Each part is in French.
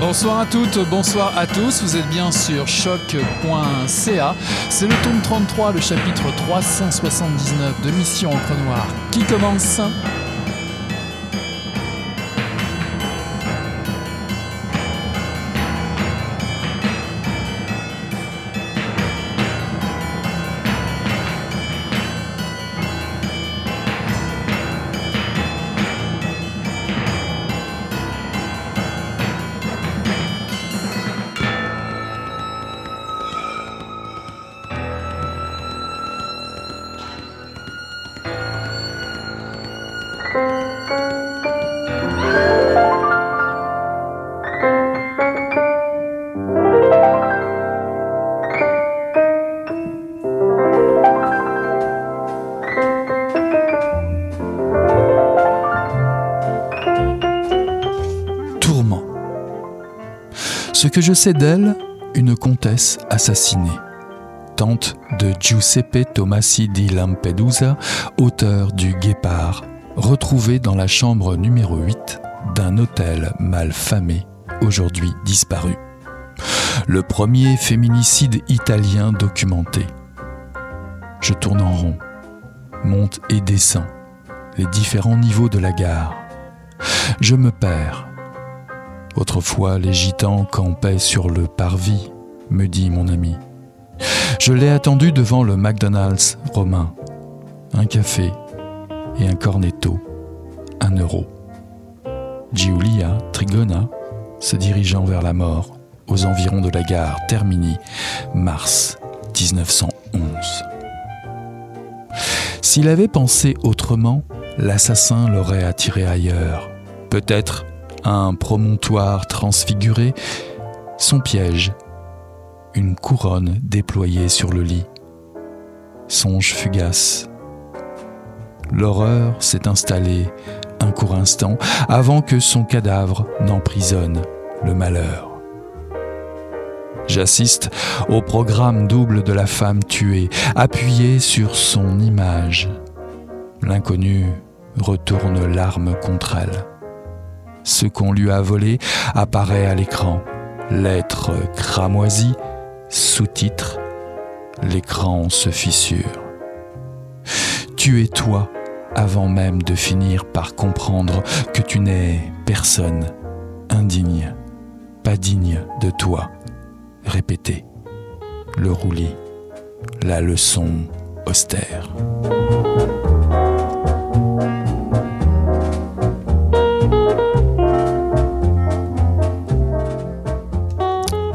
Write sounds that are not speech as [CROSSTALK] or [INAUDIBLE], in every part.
Bonsoir à toutes, bonsoir à tous. Vous êtes bien sur choc.ca. C'est le tome 33, le chapitre 379 de Mission Encre Noire qui commence? Que je sais d'elle, une comtesse assassinée. Tante de Giuseppe Tomasi di Lampedusa, auteur du Guépard, retrouvé dans la chambre numéro 8 d'un hôtel mal famé, aujourd'hui disparu. Le premier féminicide italien documenté. Je tourne en rond, monte et descends les différents niveaux de la gare. Je me perds Autrefois, les gitans campaient sur le parvis, me dit mon ami. Je l'ai attendu devant le McDonald's romain. Un café et un cornetto, un euro. Giulia Trigona, se dirigeant vers la mort, aux environs de la gare Termini, mars 1911. S'il avait pensé autrement, l'assassin l'aurait attiré ailleurs, peut-être un promontoire transfiguré, son piège, une couronne déployée sur le lit. Songe fugace. L'horreur s'est installée un court instant avant que son cadavre n'emprisonne le malheur. J'assiste au programme double de la femme tuée, appuyée sur son image. L'inconnu retourne l'arme contre elle ce qu'on lui a volé apparaît à l'écran. Lettre cramoisie, sous-titre, l'écran se fissure. Tu es toi avant même de finir par comprendre que tu n'es personne, indigne, pas digne de toi. Répétez. Le roulis, la leçon austère.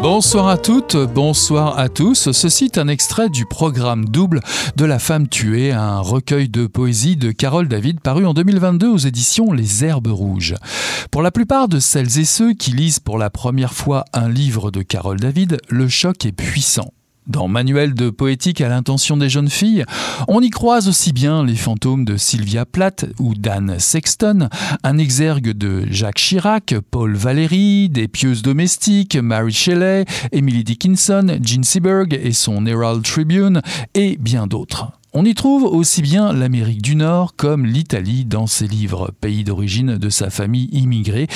Bonsoir à toutes, bonsoir à tous. Ceci est un extrait du programme double de La femme tuée, un recueil de poésie de Carole David paru en 2022 aux éditions Les Herbes Rouges. Pour la plupart de celles et ceux qui lisent pour la première fois un livre de Carole David, le choc est puissant. Dans Manuel de poétique à l'intention des jeunes filles, on y croise aussi bien les fantômes de Sylvia Plath ou Dan Sexton, un exergue de Jacques Chirac, Paul Valéry, des pieuses domestiques, Mary Shelley, Emily Dickinson, Jean Seberg et son Herald Tribune, et bien d'autres. On y trouve aussi bien l'Amérique du Nord comme l'Italie dans ses livres, pays d'origine de sa famille immigrée,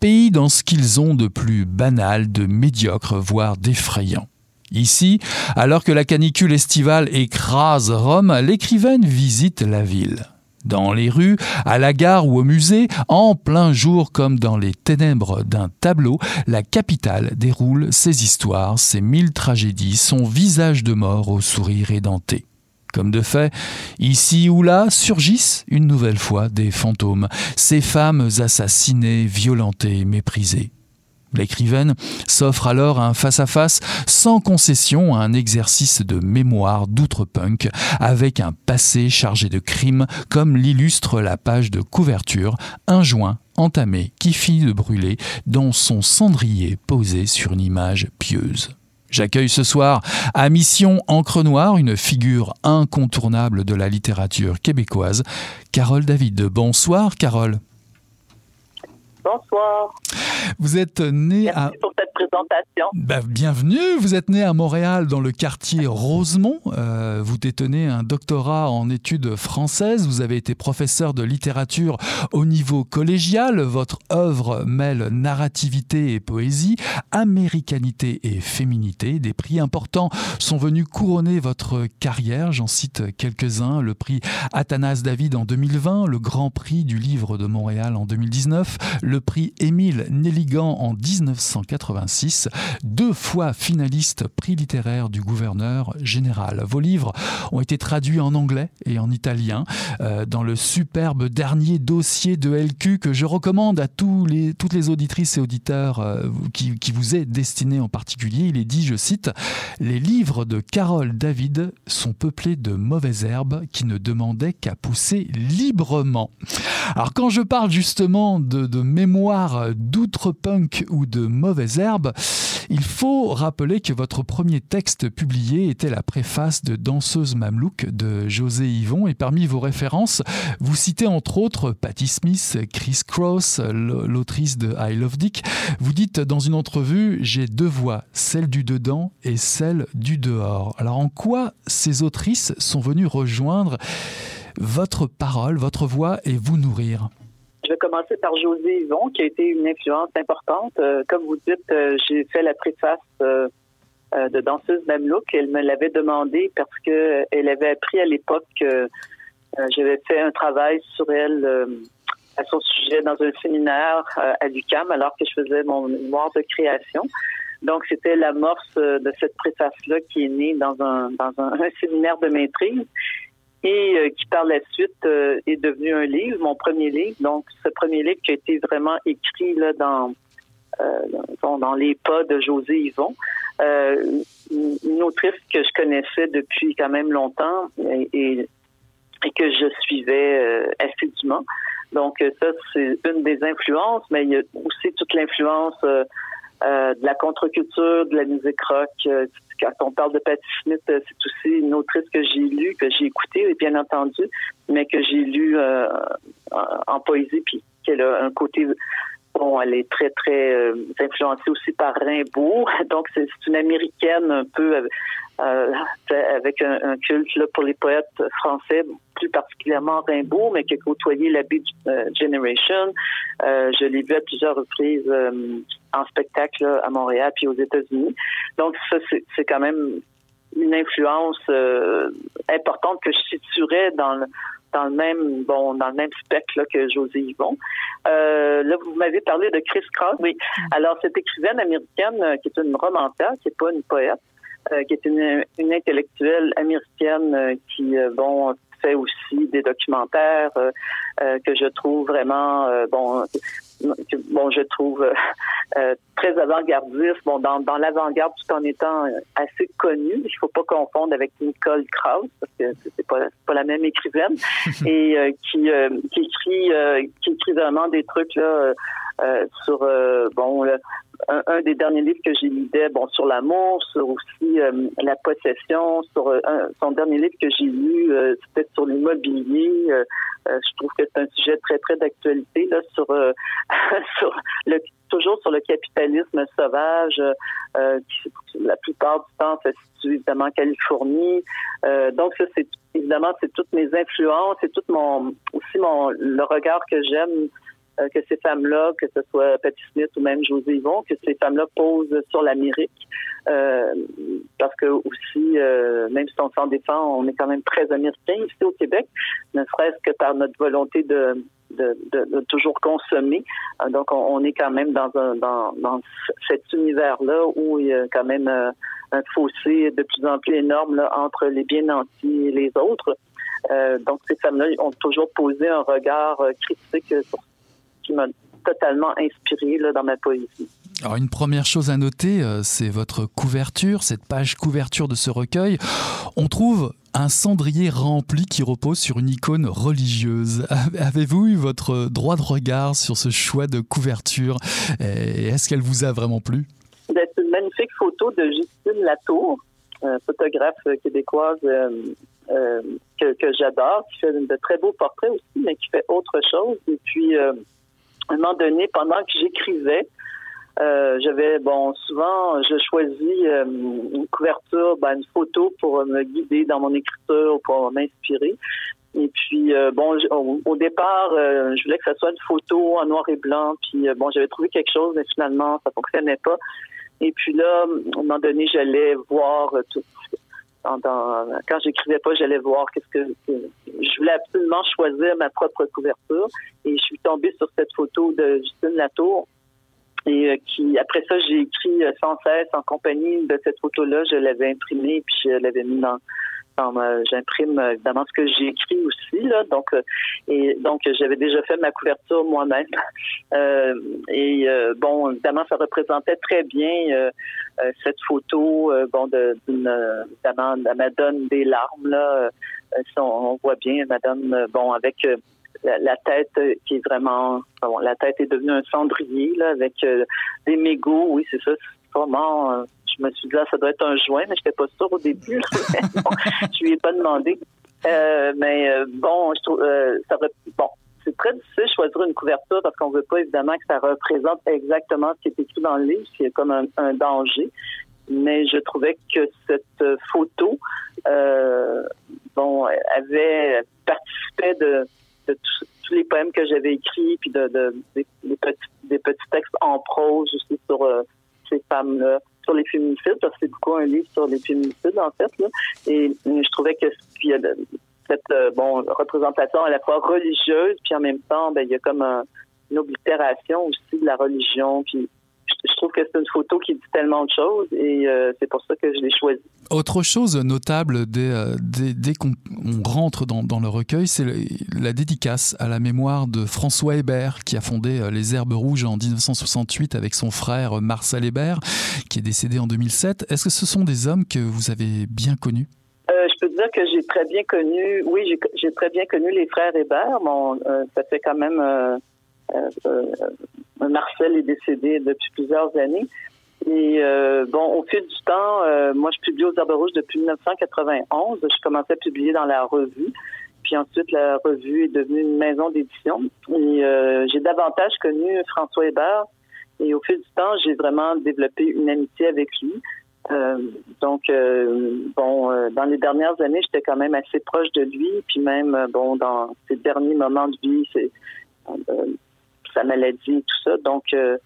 pays dans ce qu'ils ont de plus banal, de médiocre, voire d'effrayant. Ici, alors que la canicule estivale écrase Rome, l'écrivaine visite la ville. Dans les rues, à la gare ou au musée, en plein jour comme dans les ténèbres d'un tableau, la capitale déroule ses histoires, ses mille tragédies, son visage de mort au sourire édenté. Comme de fait, ici ou là surgissent une nouvelle fois des fantômes, ces femmes assassinées, violentées, méprisées. L'écrivaine s'offre alors un face-à-face sans concession à un exercice de mémoire d'outre-punk avec un passé chargé de crimes comme l'illustre la page de couverture, un joint entamé qui finit de brûler dans son cendrier posé sur une image pieuse. J'accueille ce soir à Mission Encre Noire une figure incontournable de la littérature québécoise, Carole David. Bonsoir Carole. Bonsoir. Vous êtes né à. pour présentation. Ben, bienvenue, vous êtes né à Montréal dans le quartier Rosemont. Euh, vous détenez un doctorat en études françaises. Vous avez été professeur de littérature au niveau collégial. Votre œuvre mêle narrativité et poésie, américanité et féminité. Des prix importants sont venus couronner votre carrière. J'en cite quelques-uns. Le prix Athanas David en 2020, le Grand Prix du livre de Montréal en 2019, le prix Émile Nelligan en 1986, deux fois finaliste prix littéraire du gouverneur général. Vos livres ont été traduits en anglais et en italien euh, dans le superbe dernier dossier de LQ que je recommande à toutes les auditrices et auditeurs euh, qui, qui vous est destiné en particulier. Il est dit, je cite, Les livres de Carole David sont peuplés de mauvaises herbes qui ne demandaient qu'à pousser librement. Alors quand je parle justement de, de mémoire d'outre-punk ou de mauvaises herbes, il faut rappeler que votre premier texte publié était la préface de Danseuse Mamelouk de José Yvon et parmi vos références, vous citez entre autres Patti Smith, Chris Cross, l'autrice de I Love Dick. Vous dites dans une entrevue, j'ai deux voix, celle du dedans et celle du dehors. Alors en quoi ces autrices sont venues rejoindre votre parole, votre voix et vous nourrir? Je vais commencer par José Yvon, qui a été une influence importante. Euh, comme vous dites, euh, j'ai fait la préface euh, de danseuse Mamelouk. Elle me l'avait demandé parce que elle avait appris à l'époque que j'avais fait un travail sur elle à son sujet dans un séminaire à l'UCAM alors que je faisais mon mémoire de création. Donc, c'était l'amorce de cette préface-là qui est née dans un, dans un [LAUGHS] séminaire de maîtrise et euh, qui par la suite euh, est devenu un livre, mon premier livre. Donc, ce premier livre qui a été vraiment écrit là dans euh, dans, les pas de José Yvon, une autrice que je connaissais depuis quand même longtemps et, et, que je suivais assidûment. Donc, ça, c'est une des influences, mais il y a aussi toute l'influence euh, de la contre-culture, de la musique rock. Euh, quand on parle de Patti Smith, euh, c'est aussi une autrice que j'ai lue, que j'ai écoutée, bien entendu, mais que j'ai lue en poésie, puis qu'elle a un côté Elle est très, très influencée aussi par Rimbaud. [LAUGHS] Donc, c'est une américaine un peu euh, avec un, culte pour les poètes français, plus particulièrement Rimbaud, mais qui a côtoyé la Beat Generation. Euh, je l'ai vu à plusieurs reprises euh, en spectacle à Montréal puis aux États-Unis. Donc ça, c'est quand même une influence euh, importante que je situerais dans le, dans le même bon dans le même spectre là, que José Yvon. Euh, là, vous m'avez parlé de Chris Cross. Oui. Alors, cette écrivaine américaine euh, qui est une romancière, qui n'est pas une poète, euh, qui est une, une intellectuelle américaine euh, qui, euh, bon, fait aussi des documentaires que je trouve vraiment, bon, bon, je trouve très avant-gardiste, bon, dans, dans l'avant-garde tout en étant assez connu. Il faut pas confondre avec Nicole Krauss parce que c'est pas pas la même écrivaine [LAUGHS] et qui qui écrit qui écrit vraiment des trucs là sur bon un, des derniers livres que j'ai lu bon, sur l'amour, sur aussi euh, la possession, sur euh, son dernier livre que j'ai lu, euh, c'était sur l'immobilier. je trouve que c'est un sujet très, très d'actualité, là, sur, [LAUGHS] sur le toujours sur le capitalisme sauvage, qui la plupart du temps se situe évidemment en Californie. donc ça, c'est évidemment c'est toutes mes influences, c'est tout mon aussi mon le regard que j'aime euh, que ces femmes-là, que ce soit Patti Smith ou même José Yvon, que ces femmes-là posent sur l'Amérique. Euh, parce que aussi, euh, même si on s'en défend, on est quand même très américain ici au Québec, ne serait-ce que par notre volonté de, de, de, toujours consommer. donc, on, est quand même dans, un, dans, dans cet univers-là où il y a quand même un fossé de plus en plus énorme là, entre les bien nantis et les autres. donc, ces femmes-là ont toujours posé un regard critique sur qui m'a totalement inspiré là, dans ma poésie. Alors une première chose à noter, euh, c'est votre couverture, cette page couverture de ce recueil. On trouve un cendrier rempli qui repose sur une icône religieuse. [LAUGHS] Avez-vous eu votre droit de regard sur ce choix de couverture? Et est-ce qu'elle vous a vraiment plu? Ben, C'est une magnifique photo de Justine Latour, photographe québécoise euh, euh, que, que j'adore, qui fait de très beaux portraits aussi, mais qui fait autre chose. Et puis un moment donné, pendant que j'écrivais, Euh, j'avais, bon, souvent, je choisis euh, une couverture, ben, une photo pour me guider dans mon écriture, pour m'inspirer. Et puis, euh, bon, au, départ, je voulais que ce soit une photo en noir et blanc. Puis, bon, j'avais trouvé quelque chose, mais finalement, ça fonctionnait pas. Et puis là, à un moment donné, j'allais voir tout. Quand j'écrivais pas, j'allais voir qu'est-ce que, je voulais absolument choisir ma propre couverture. Et je suis tombée sur cette photo de Justine Latour et euh, qui après ça j'ai écrit euh, sans cesse en compagnie de cette photo là je l'avais imprimée puis je l'avais mis dans j'imprime évidemment ce que j'ai écrit aussi là. Donc euh, et donc j'avais déjà fait ma couverture moi-même. [LAUGHS] Et bon évidemment ça représentait très bien cette photo bon de d'une évidemment la Madone des larmes là. On, on, voit bien Madame bon avec la, tête euh, qui est vraiment bon, la tête est devenue un cendrier là avec euh, des mégots. Oui c'est ça vraiment euh, je me suis dit ça doit être un joint mais je n'étais pas sûre au début [LAUGHS] je lui ai pas demandé. Mais bon je trouve ça bon c'est très difficile de choisir une couverture parce qu'on veut pas évidemment que ça représente exactement ce qui est écrit dans le livre, c'est comme un, danger. Mais je trouvais que cette photo, bon, avait participé de, tous les poèmes que j'avais écrits, puis de, de des, petits, des, petits, textes en prose aussi sur euh, ces femmes-là, sur les féminicides, parce que c'est beaucoup un livre sur les féminicides, en fait. Là. Et, je trouvais que puis, cette euh, bon représentation à la fois religieuse, puis en même temps, ben, il y a comme un, une oblitération aussi de la religion, puis je trouve que c'est une photo qui dit tellement de choses et euh, c'est pour ça que je l'ai choisie. Autre chose notable dès, euh, dès, dès qu'on rentre dans, dans, le recueil, c'est la dédicace à la mémoire de François Hébert qui a fondé euh, les Herbes Rouges en 1968 avec son frère Marcel Hébert qui est décédé en 2007. Est-ce que ce sont des hommes que vous avez bien connus? je peux dire que j'ai très bien connu, oui, j'ai très bien connu les frères Hébert. Bon, ça fait quand même euh, euh, Marcel est décédé depuis plusieurs années. Et euh, bon, au fil du temps, moi, je publie aux Herbes Rouges depuis 1991. Je commençais à publier dans la revue. Puis ensuite, la revue est devenue une maison d'édition. Et j'ai davantage connu François Hébert. Et au fil du temps, j'ai vraiment développé une amitié avec lui. donc, bon, dans les dernières années, j'étais quand même assez proche de lui. Puis même, bon, dans ses derniers moments de vie, c'est sa maladie et tout ça. Donc, euh,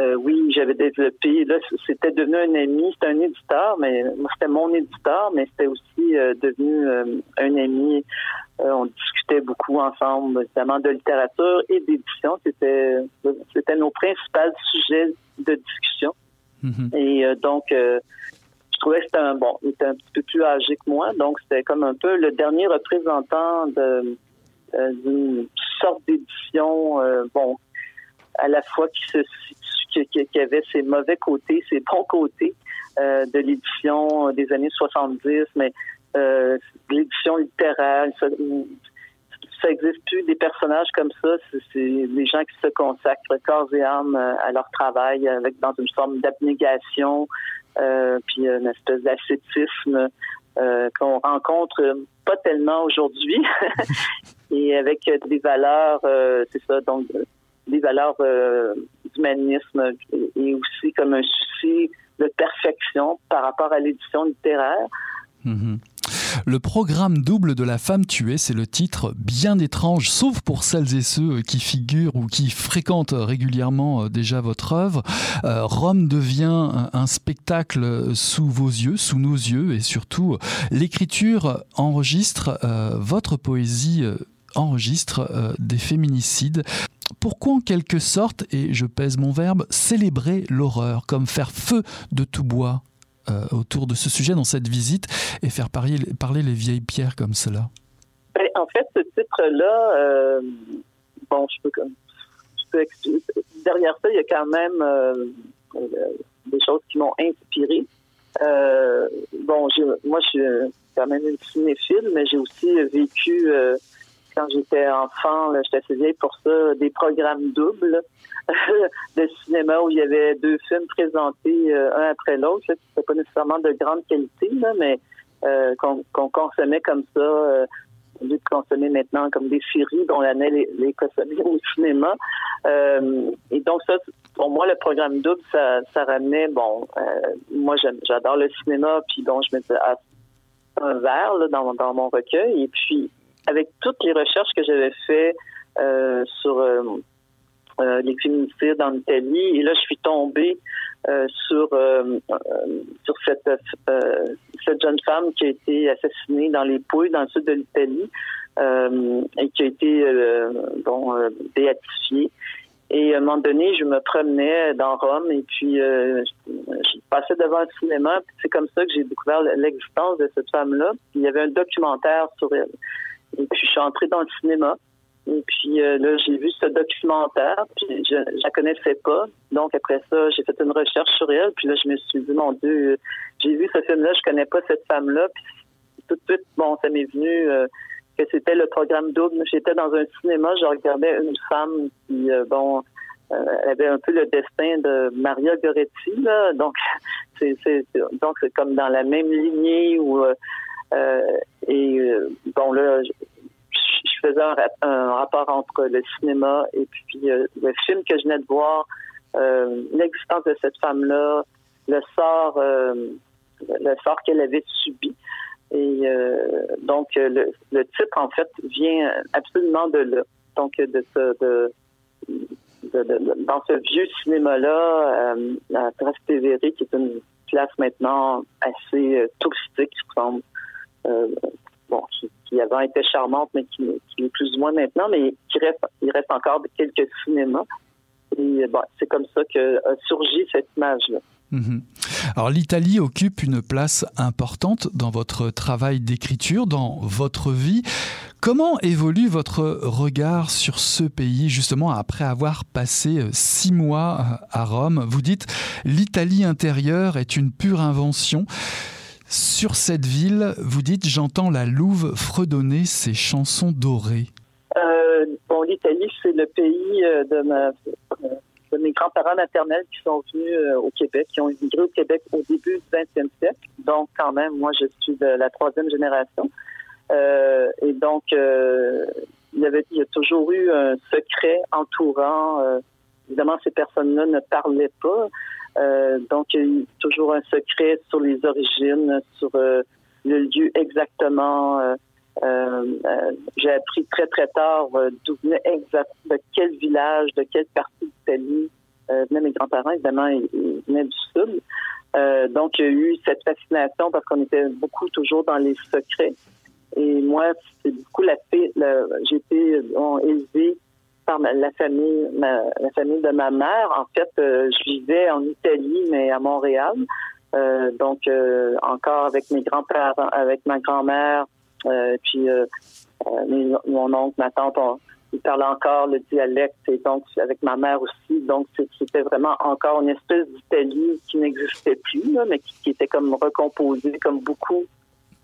euh, oui, j'avais développé. Là, c'était devenu un ami. C'était un éditeur, mais c'était mon éditeur, mais c'était aussi euh, devenu un ami. on discutait beaucoup ensemble, notamment de littérature et d'édition. C'était, c'était nos principaux sujets de discussion. Mm-hmm. Et donc, je trouvais que c'était un bon. Il était un petit peu plus âgé que moi, donc c'était comme un peu le dernier représentant de d'une sorte d'édition, bon, à la fois qui, se, avait ses mauvais côtés, ses bons côtés euh, de l'édition des années 70, mais euh, l'édition littéraire, ça, ça existe plus des personnages comme ça. C'est des gens qui se consacrent corps et âme euh, à leur travail avec dans une forme d'abnégation, euh, puis une espèce d'ascétisme qu'on rencontre pas tellement aujourd'hui, [LAUGHS] et avec des valeurs, c'est ça, donc des valeurs euh, d'humanisme et aussi comme un souci de perfection par rapport à l'édition littéraire. Mhm. Le programme double de la femme tuée, c'est le titre bien étrange, sauf pour celles et ceux qui figurent ou qui fréquentent régulièrement euh, déjà votre œuvre. Euh, Rome devient un spectacle sous vos yeux, sous nos yeux, et surtout l'écriture enregistre votre poésie enregistre des féminicides pourquoi en quelque sorte, et je pèse mon verbe, célébrer l'horreur, comme faire feu de tout bois euh, autour de ce sujet dans cette visite et faire parler, les vieilles pierres comme cela? Ben, En fait, ce titre-là, euh, bon, je peux, je peux derrière ça, il y a quand même euh, des choses qui m'ont inspiré. bon, moi, je suis quand même une cinéphile, mais j'ai aussi vécu quand j'étais enfant, j'étais assez vieille pour ça, des programmes doubles [LAUGHS] de cinéma où il y avait deux films présentés euh, un après l'autre. C'était pas nécessairement de grande qualité, là, mais euh, qu'on consommait comme ça. Euh, au lieu de consommer maintenant comme des séries dont l'année les, les consommer au cinéma. Et donc ça, pour moi, le programme double, ça, ça ramenait, bon, moi j'adore le cinéma, puis donc je me disais, ah, un verre là, dans, dans mon recueil. Et puis, avec toutes les recherches que j'avais fait euh, sur euh, euh, les féminicides en Italie, et là, je suis tombée sur sur cette cette jeune femme qui a été assassinée dans les Pouilles, dans le sud de l'Italie, et qui a été bon béatifiée. Et à un moment donné, je me promenais dans Rome et puis je, passais devant le cinéma. C'est comme ça que j'ai découvert l'existence de cette femme-là. Il y avait un documentaire sur elle. Et puis je suis entrée dans le cinéma. Et puis euh, là, j'ai vu ce documentaire, puis je, je la connaissais pas. Donc après ça, j'ai fait une recherche sur elle. Puis là, je me suis dit, mon Dieu, j'ai vu ce film-là, je connais pas cette femme-là. Puis tout de suite, bon, ça m'est venu euh, que c'était le programme double. J'étais dans un cinéma, je regardais une femme qui, euh, bon, elle avait un peu le destin de Maria Goretti, là. Donc, [LAUGHS] c'est, donc c'est comme dans la même lignée où et bon là, je, faisais un, rapport entre le cinéma et puis le film que je venais de voir, l'existence de cette femme-là, le sort, le sort qu'elle avait subi. Et euh, donc, le, le, titre, en fait, vient absolument de là. Donc, de ce, de, de, de dans ce vieux cinéma-là, euh, à Trastevere, qui est une place maintenant assez euh, touristique, semble, euh, bon, qui, qui, avant était charmante, mais qui, est plus ou moins maintenant, mais qui reste, il reste encore quelques cinémas. Et bon, c'est comme ça que a surgi cette image-là. Mmh. Alors l'Italie occupe une place importante dans votre travail d'écriture, dans votre vie. Comment évolue votre regard sur ce pays justement après avoir passé euh, six mois euh, à Rome? Vous dites l'Italie intérieure est une pure invention. Sur cette ville, vous dites j'entends la louve fredonner ses chansons dorées. Euh, bon, l'Italie, c'est le pays euh, de mes grands-parents maternels qui sont venus euh, au Québec, qui ont immigré au Québec au début du 20e siècle. Donc, quand même, moi, je suis de la troisième génération. Euh, et donc, il, y a toujours eu un secret entourant. Évidemment, ces personnes-là ne parlaient pas. Euh, donc, il y a toujours un secret sur les origines, sur le lieu exactement. j'ai appris très très tard d'où venait exact, de quel village, de quelle partie d'Italie euh, venaient mes grands-parents. Évidemment, ils, venaient du sud. Euh, donc, il y a eu cette fascination parce qu'on était beaucoup toujours dans les secrets. Et moi, c'est beaucoup la, la j'ai été élevée la famille, la famille de ma mère. En fait, euh, je vivais en Italie, mais à Montréal. Euh, donc, euh, encore avec mes grands-parents, avec ma grand-mère, puis mon oncle, ma tante, on, il parlait encore le dialecte, et donc avec ma mère aussi. Donc, c'était vraiment encore une espèce d'Italie qui n'existait plus, mais qui, qui, était comme recomposée, comme beaucoup,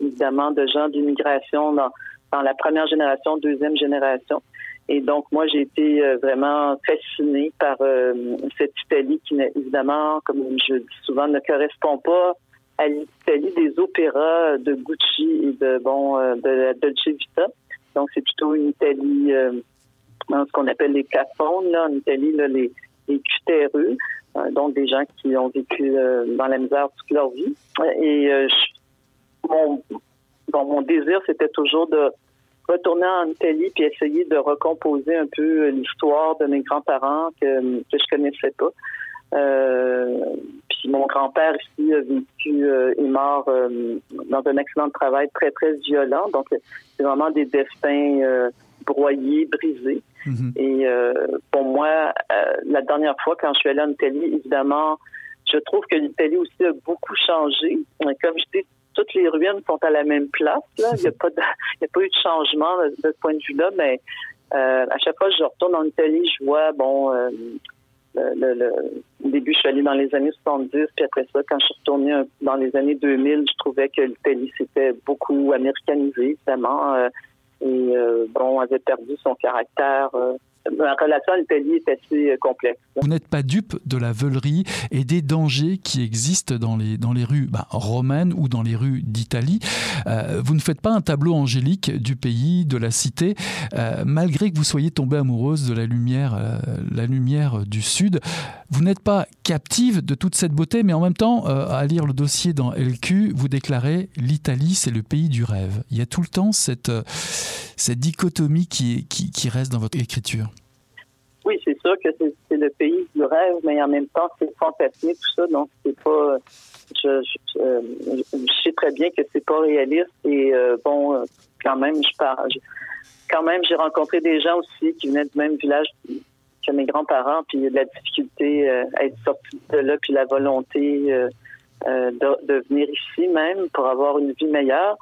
évidemment, de gens d'immigration dans, dans la première génération, deuxième génération. Et donc, moi, j'ai été euh, vraiment fascinée par euh, cette Italie qui, évidemment, comme je dis souvent, ne correspond pas à l'Italie des opéras de Gucci et de, bon, euh, de la Dolce Vita. Donc, c'est plutôt une Italie ce qu'on appelle les capones, là, en Italie, là, les, les cutéreux, donc des gens qui ont vécu dans la misère toute leur vie. Et mon désir, c'était toujours de retourner en Italie puis essayer de recomposer un peu l'histoire de mes grands-parents que, que je connaissais pas. Euh, puis mon grand-père ici a vécu euh, est mort euh, dans un accident de travail très très violent. Donc c'est vraiment des destins euh, broyés, brisés. Mm -hmm. Et pour moi, la dernière fois quand je suis allée en Italie, évidemment, je trouve que l'Italie aussi a beaucoup changé. Comme je dis, toutes les ruines sont à la même place. Là. Il n'y a, pas de, il y a pas eu de changement de, de ce point de vue-là, mais euh, à chaque fois que je retourne en Italie, je vois, bon, euh, le, le, au début, je suis allée dans les années 70, puis après ça, quand je suis retournée dans les années 2000, je trouvais que l'Italie s'était beaucoup américanisée, évidemment. Euh, et bon, avait perdu son caractère ma relation à l'Italie est assez euh, complexe. Vous n'êtes pas dupe de la veulerie et des dangers qui existent dans les, dans les rues bah, romaines ou dans les rues d'Italie. Euh, vous ne faites pas un tableau angélique du pays, de la cité, euh, malgré que vous soyez tombée amoureuse de la lumière, la lumière du Sud. Vous n'êtes pas captive de toute cette beauté, mais en même temps, à lire le dossier dans LQ, vous déclarez l'Italie, c'est le pays du rêve. Il y a tout le temps cette, cette dichotomie qui, qui, qui reste dans votre écriture. Oui, c'est sûr que c'est le pays du rêve, mais en même temps, c'est fantastique, tout ça. Donc, c'est pas. Je, je, sais très bien que c'est pas réaliste. Et euh, bon, quand même, je parle. Quand même, j'ai rencontré des gens aussi qui venaient du même village que mes grands-parents, puis il y a de la difficulté euh, à être sorti de là, puis la volonté euh, de, de, venir ici même pour avoir une vie meilleure.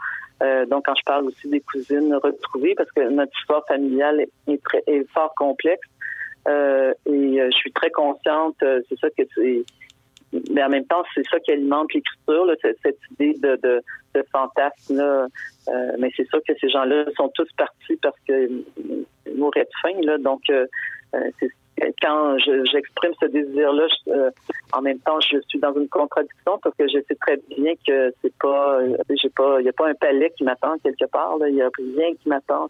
donc, quand je parle aussi des cousines retrouvées, parce que notre histoire familiale est, très, est fort complexe, euh, et euh, je suis très consciente, euh, c'est ça que c'est. Mais en même temps, c'est ça qui alimente l'écriture, cette, idée de, de, de fantasme. Mais c'est sûr que ces gens-là sont tous partis parce qu'ils mouraient de faim. Donc, quand j'exprime ce désir-là, en même temps, je suis dans une contradiction parce que je sais très bien que c'est pas, il y a pas un palais qui m'attend quelque part. Il y a rien qui m'attend.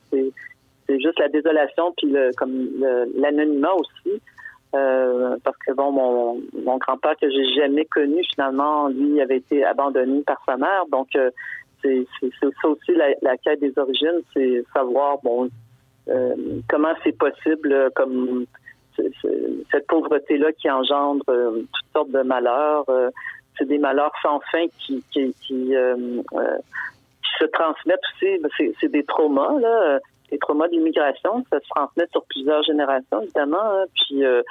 C'est juste la désolation puis le, comme l'anonymat aussi. Euh, parce que bon, mon, mon grand-père que j'ai jamais connu finalement, lui avait été abandonné par sa mère. Donc euh, c'est ça aussi la, la, quête des origines, c'est savoir bon euh, comment c'est possible, comme cette pauvreté-là qui engendre toutes sortes de malheurs. c'est des malheurs sans fin qui qui, qui, qui se transmettent aussi. C'est des traumas là les traumas d'immigration, ça se transmet sur plusieurs générations, évidemment. Hein. Puis, euh,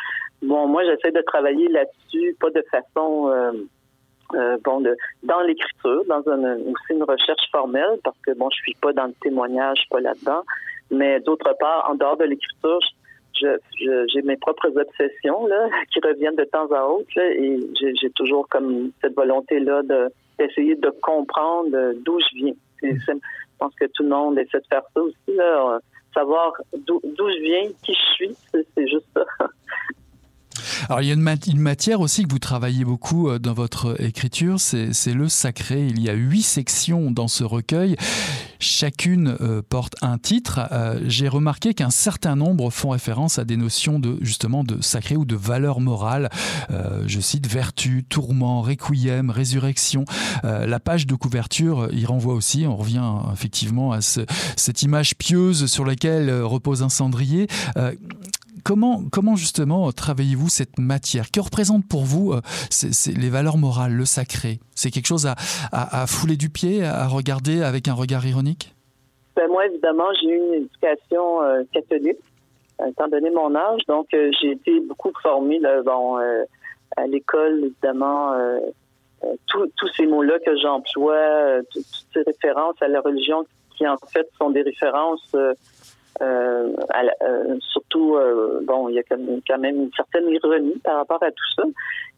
bon, moi, j'essaie de travailler là-dessus, pas de façon, euh, euh, bon, de, dans l'écriture, dans aussi une recherche formelle, parce que, bon, je suis pas dans le témoignage, pas là-dedans. Mais d'autre part, en dehors de l'écriture, j'ai mes propres obsessions là, [LAUGHS] qui reviennent de temps à autre et j'ai toujours comme cette volonté là d'essayer de comprendre d'où je viens. Pense que tout le monde essaie de faire ça aussi, là. savoir d'où je viens, qui je suis, c'est juste ça. Alors il y a une, matière aussi que vous travaillez beaucoup euh, dans votre écriture, c'est le sacré. Il y a huit sections dans ce recueil. Chacune euh, porte un titre. Euh, j'ai remarqué qu'un certain nombre font référence à des notions de justement de sacré ou de valeur morale. je cite vertu, tourment, requiem, résurrection. la page de couverture y renvoie aussi. On revient effectivement à cette image pieuse sur laquelle repose un cendrier comment, justement travaillez-vous cette matière Que représente pour vous euh, les valeurs morales, le sacré? C'est quelque chose à, fouler du pied, à regarder avec un regard ironique? Ben Moi, évidemment, j'ai eu une éducation euh, catholique, étant donné mon âge. Donc, euh, j'ai été beaucoup formée à l'école, évidemment. tous ces mots-là que j'emploie, toutes ces références à la religion qui en fait sont des références euh, euh, surtout, euh, bon, il y a quand même une certaine ironie par rapport à tout ça.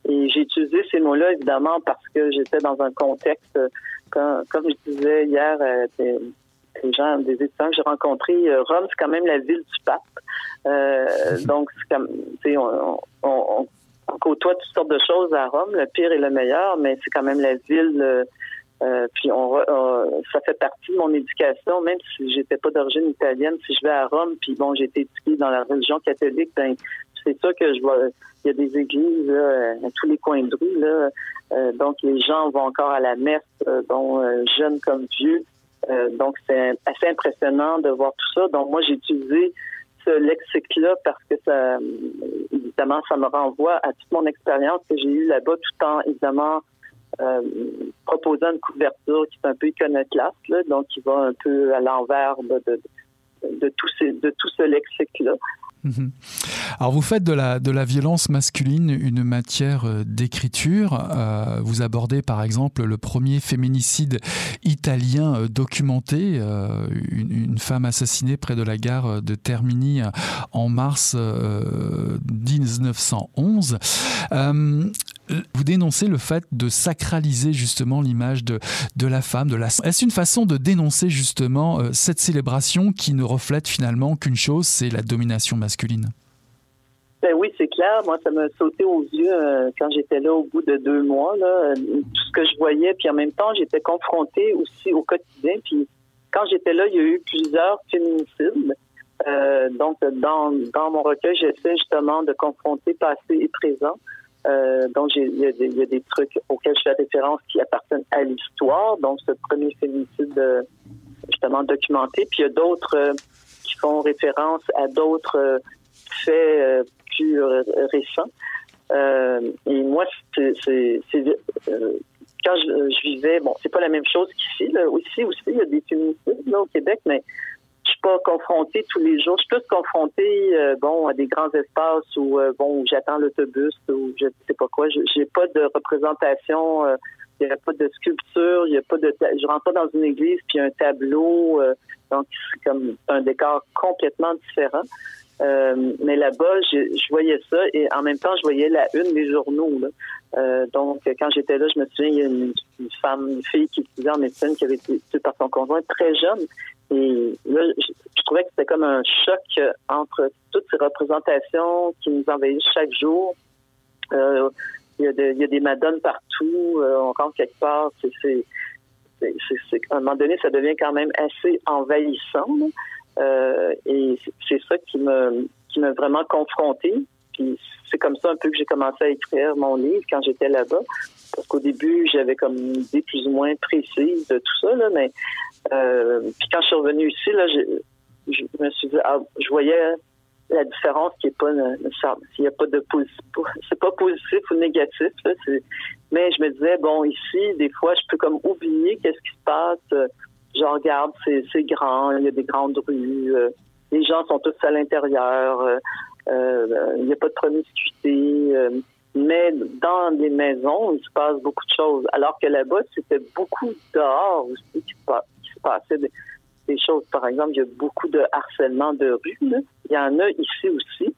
Et j'ai utilisé ces mots-là, évidemment, parce que j'étais dans un contexte, comme, comme je disais hier, des, gens, des étudiants que j'ai rencontrés, Rome, c'est quand même la ville du pape. [LAUGHS] donc, c'est comme, on, on, on, côtoie toutes sortes de choses à Rome, le pire et le meilleur, mais c'est quand même la ville euh, puis on, ça fait partie de mon éducation, même si j'étais pas d'origine italienne. Si je vais à Rome, puis bon, j'ai été éduquée dans la religion catholique, ben c'est ça que je vois. Il y a des églises à tous les coins de rue. Là. Euh, donc les gens vont encore à la messe, euh, bon, jeunes comme vieux. donc c'est assez impressionnant de voir tout ça. Donc moi j'ai utilisé ce lexique-là parce que ça, évidemment, ça me renvoie à toute mon expérience que j'ai eue là-bas, tout en évidemment euh, proposant une couverture qui est un peu iconoclaste, là, donc qui va un peu à l'envers de, tout, ces, de ce lexique-là. Mhm. Alors vous faites de la, violence masculine une matière euh, d'écriture. Euh, vous abordez par exemple le premier féminicide italien documenté, une, femme assassinée près de la gare de Termini en mars 1911. Vous dénoncez le fait de sacraliser justement l'image de, de la femme, de la. Est-ce une façon de dénoncer justement euh, cette célébration qui ne reflète finalement qu'une chose, c'est la domination masculine? Ben oui, c'est clair. Moi, ça m'a sauté aux yeux euh, quand j'étais là au bout de deux mois. Là, tout ce que je voyais, puis en même temps, j'étais confrontée aussi au quotidien. Puis quand j'étais là, il y a eu plusieurs féminicides. Euh, donc, dans, dans mon recueil, j'essaie justement de confronter passé et présent. Euh, donc, il y, a des trucs auxquels je fais référence qui appartiennent à l'histoire. Donc, ce premier féminicide euh, justement documenté. Puis il y a d'autres euh, qui font référence à d'autres faits plus récents. et moi, c'est quand je, vivais, bon, c'est pas la même chose qu'ici. Ici aussi, il y a des féminicides là, au Québec, mais pas confrontée tous les jours. Je suis plus confrontée, euh, bon, à des grands espaces où, euh, bon, j'attends l'autobus ou je sais pas quoi. J'ai pas de représentation. Euh, il n'y a pas de sculpture, il a pas de. Je rentre pas dans une église puis un tableau, donc c'est comme un décor complètement différent. mais là-bas, je, voyais ça et en même temps, je voyais la une des journaux. Euh, donc, quand j'étais là, je me souviens, il y a une, femme, une fille qui étudiait en médecine qui avait été tuée par son conjoint très jeune. Et là, je, trouvais que c'était comme un choc entre toutes ces représentations qui nous envahissent chaque jour. Euh, il, y a des madones partout. Euh, on rentre quelque part. C'est, à un moment donné, ça devient quand même assez envahissant. Euh, et c'est ça qui me qui m'a vraiment confrontée. Puis c'est comme ça un peu que j'ai commencé à écrire mon livre quand j'étais là-bas. Parce qu'au début, j'avais comme une idée plus ou moins précise de tout ça, là, mais euh, puis quand je suis revenue ici, là, je, je me suis dit, ah, je voyais la différence qui est pas s'il n'y a pas de positif [LAUGHS] c'est pas positif ou négatif là, mais je me disais bon ici des fois je peux comme oublier qu'est-ce qui se passe je regarde c'est grand il y a des grandes rues euh, les gens sont tous à l'intérieur euh, euh, il n'y a pas de promiscuité. Euh, mais dans les maisons, il se passe beaucoup de choses. Alors que là-bas, c'était beaucoup dehors aussi qui, se des, choses. Par exemple, il y a beaucoup de harcèlement de rue. Il y en a ici aussi.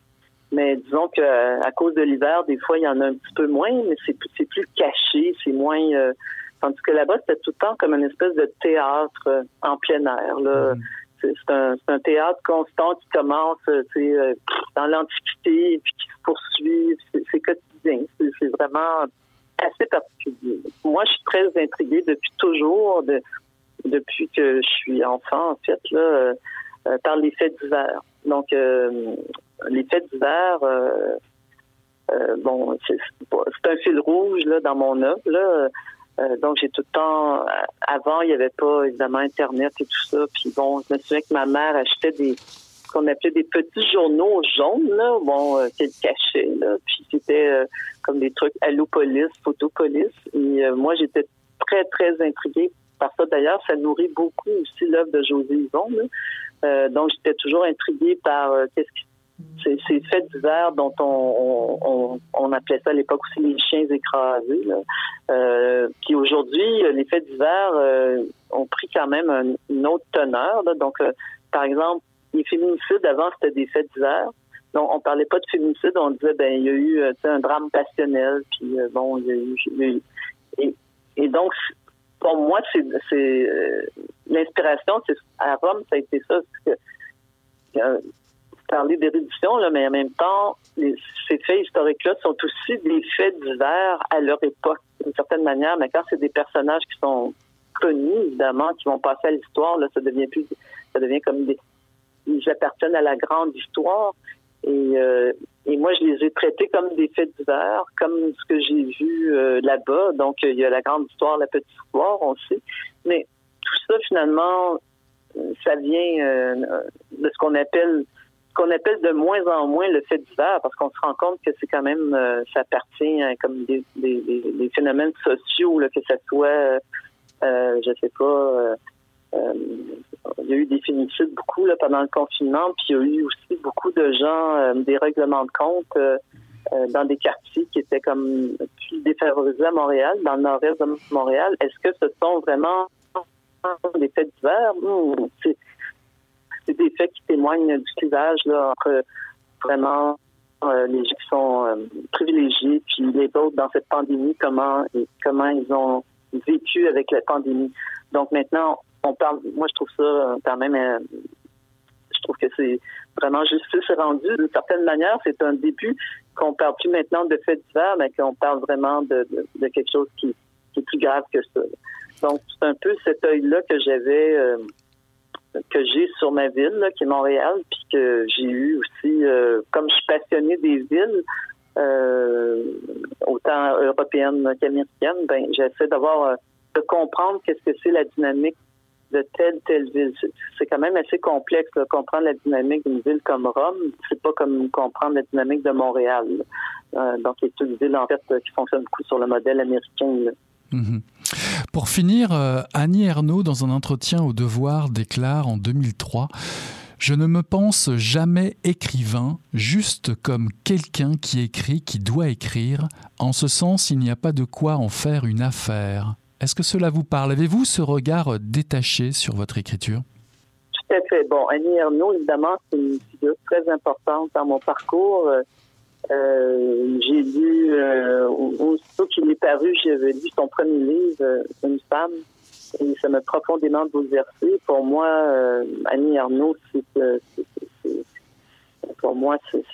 Mais disons que à cause de l'hiver, des fois, il y en a un petit peu moins, mais c'est plus caché, c'est moins. Euh, tandis que là-bas, c'était tout le temps comme une espèce de théâtre en plein air. Là. Mm c'est un, un, théâtre constant qui commence euh, dans l'Antiquité et puis qui se poursuit. C'est quotidien. C'est vraiment assez particulier. Moi, je suis très intriguée depuis toujours, de, depuis que je suis enfant, en fait, là, euh, euh, par les fêtes d'hiver. Donc, les fêtes d'hiver, bon, c'est un fil rouge là, dans mon œuvre. Là. Euh, donc, j'ai tout le temps... Euh, avant, il n'y avait pas, évidemment, Internet et tout ça. Puis bon, je me souviens que ma mère achetait des qu'on appelait des petits journaux jaunes, là, bon, euh, qu'elle cachait, là. Puis c'était comme des trucs Allopolis, Photopolis. Et moi, j'étais très, très intriguée par ça. D'ailleurs, ça nourrit beaucoup aussi l'œuvre de José Yvon. Là. donc, j'étais toujours intriguée par qu'est-ce qui c'est ces faits d'hiver dont on, appelait ça à l'époque aussi les chiens écrasés. Là. Euh, puis aujourd'hui, les faits d'hiver euh, ont pris quand même une autre teneur. Donc, euh, par exemple, les féminicides avant, c'était des faits d'hiver. Donc, on parlait pas de féminicide, on disait ben il y a eu un drame passionnel, puis bon, il y a eu, et donc pour moi, c'est l'inspiration, c'est à Rome, ça a été ça, que parler d'érudition, mais en même temps, ces faits historiques-là sont aussi des faits divers à leur époque, d'une certaine manière. Mais quand c'est des personnages qui sont connus, évidemment, qui vont passer à l'histoire, là, ça devient plus, ça devient comme des, ils appartiennent à la grande histoire. Et, euh, et moi, je les ai traités comme des faits divers, comme ce que j'ai vu euh, là-bas. Donc, il y a la grande histoire, la petite histoire, on sait. Mais tout ça, finalement, ça vient euh, de ce qu'on appelle qu'on appelle de moins en moins le fait divers parce qu'on se rend compte que c'est quand même euh, ça appartient à comme des, des, phénomènes sociaux que ça soit euh, je sais pas il y a eu des féminicides beaucoup là, pendant le confinement puis il y a eu aussi beaucoup de gens des règlements de compte dans des quartiers qui étaient comme plus défavorisés à Montréal dans le nord-est de Montréal est-ce que ce sont vraiment des faits divers? Hmm, c'est des faits qui témoignent du clivage entre vraiment les gens qui sont privilégiés, puis les autres dans cette pandémie, comment comment ils ont vécu avec la pandémie. Donc maintenant, on parle. Moi, je trouve ça quand même. je trouve que c'est vraiment justice rendue. D'une certaine manière, c'est un début qu'on parle plus maintenant de faits divers, mais qu'on parle vraiment de, de, quelque chose qui, qui, est plus grave que ça. Donc, c'est un peu cet œil-là que j'avais, euh, que j'ai sur ma ville, qui est Montréal, puis que j'ai eu aussi, euh, comme je suis passionnée des villes, euh, autant européennes qu'américaines, ben, j'essaie d'avoir, de comprendre qu'est-ce que c'est la dynamique de telle telle ville. C'est quand même assez complexe de comprendre la dynamique d'une ville comme Rome. C'est pas comme comprendre la dynamique de Montréal. Euh, donc, c'est une ville en fait qui fonctionne beaucoup sur le modèle américain. Mhm. Pour finir, euh, Annie Ernaux, dans un entretien au Devoir, déclare en 2003 je ne me pense jamais écrivain, juste comme quelqu'un qui écrit, qui doit écrire. En ce sens, il n'y a pas de quoi en faire une affaire. Est-ce que cela vous parle? Avez-vous ce regard détaché sur votre écriture? Tout à fait. Bon, Annie Ernaux, évidemment, c'est une figure très importante dans mon parcours. Euh, j'ai lu, euh, aussitôt qu'il est paru, j'avais lu son premier livre, euh, Une femme, et ça m'a profondément bouleversé. Pour moi, euh, Annie Arnaud, c'est, pour moi, c'est,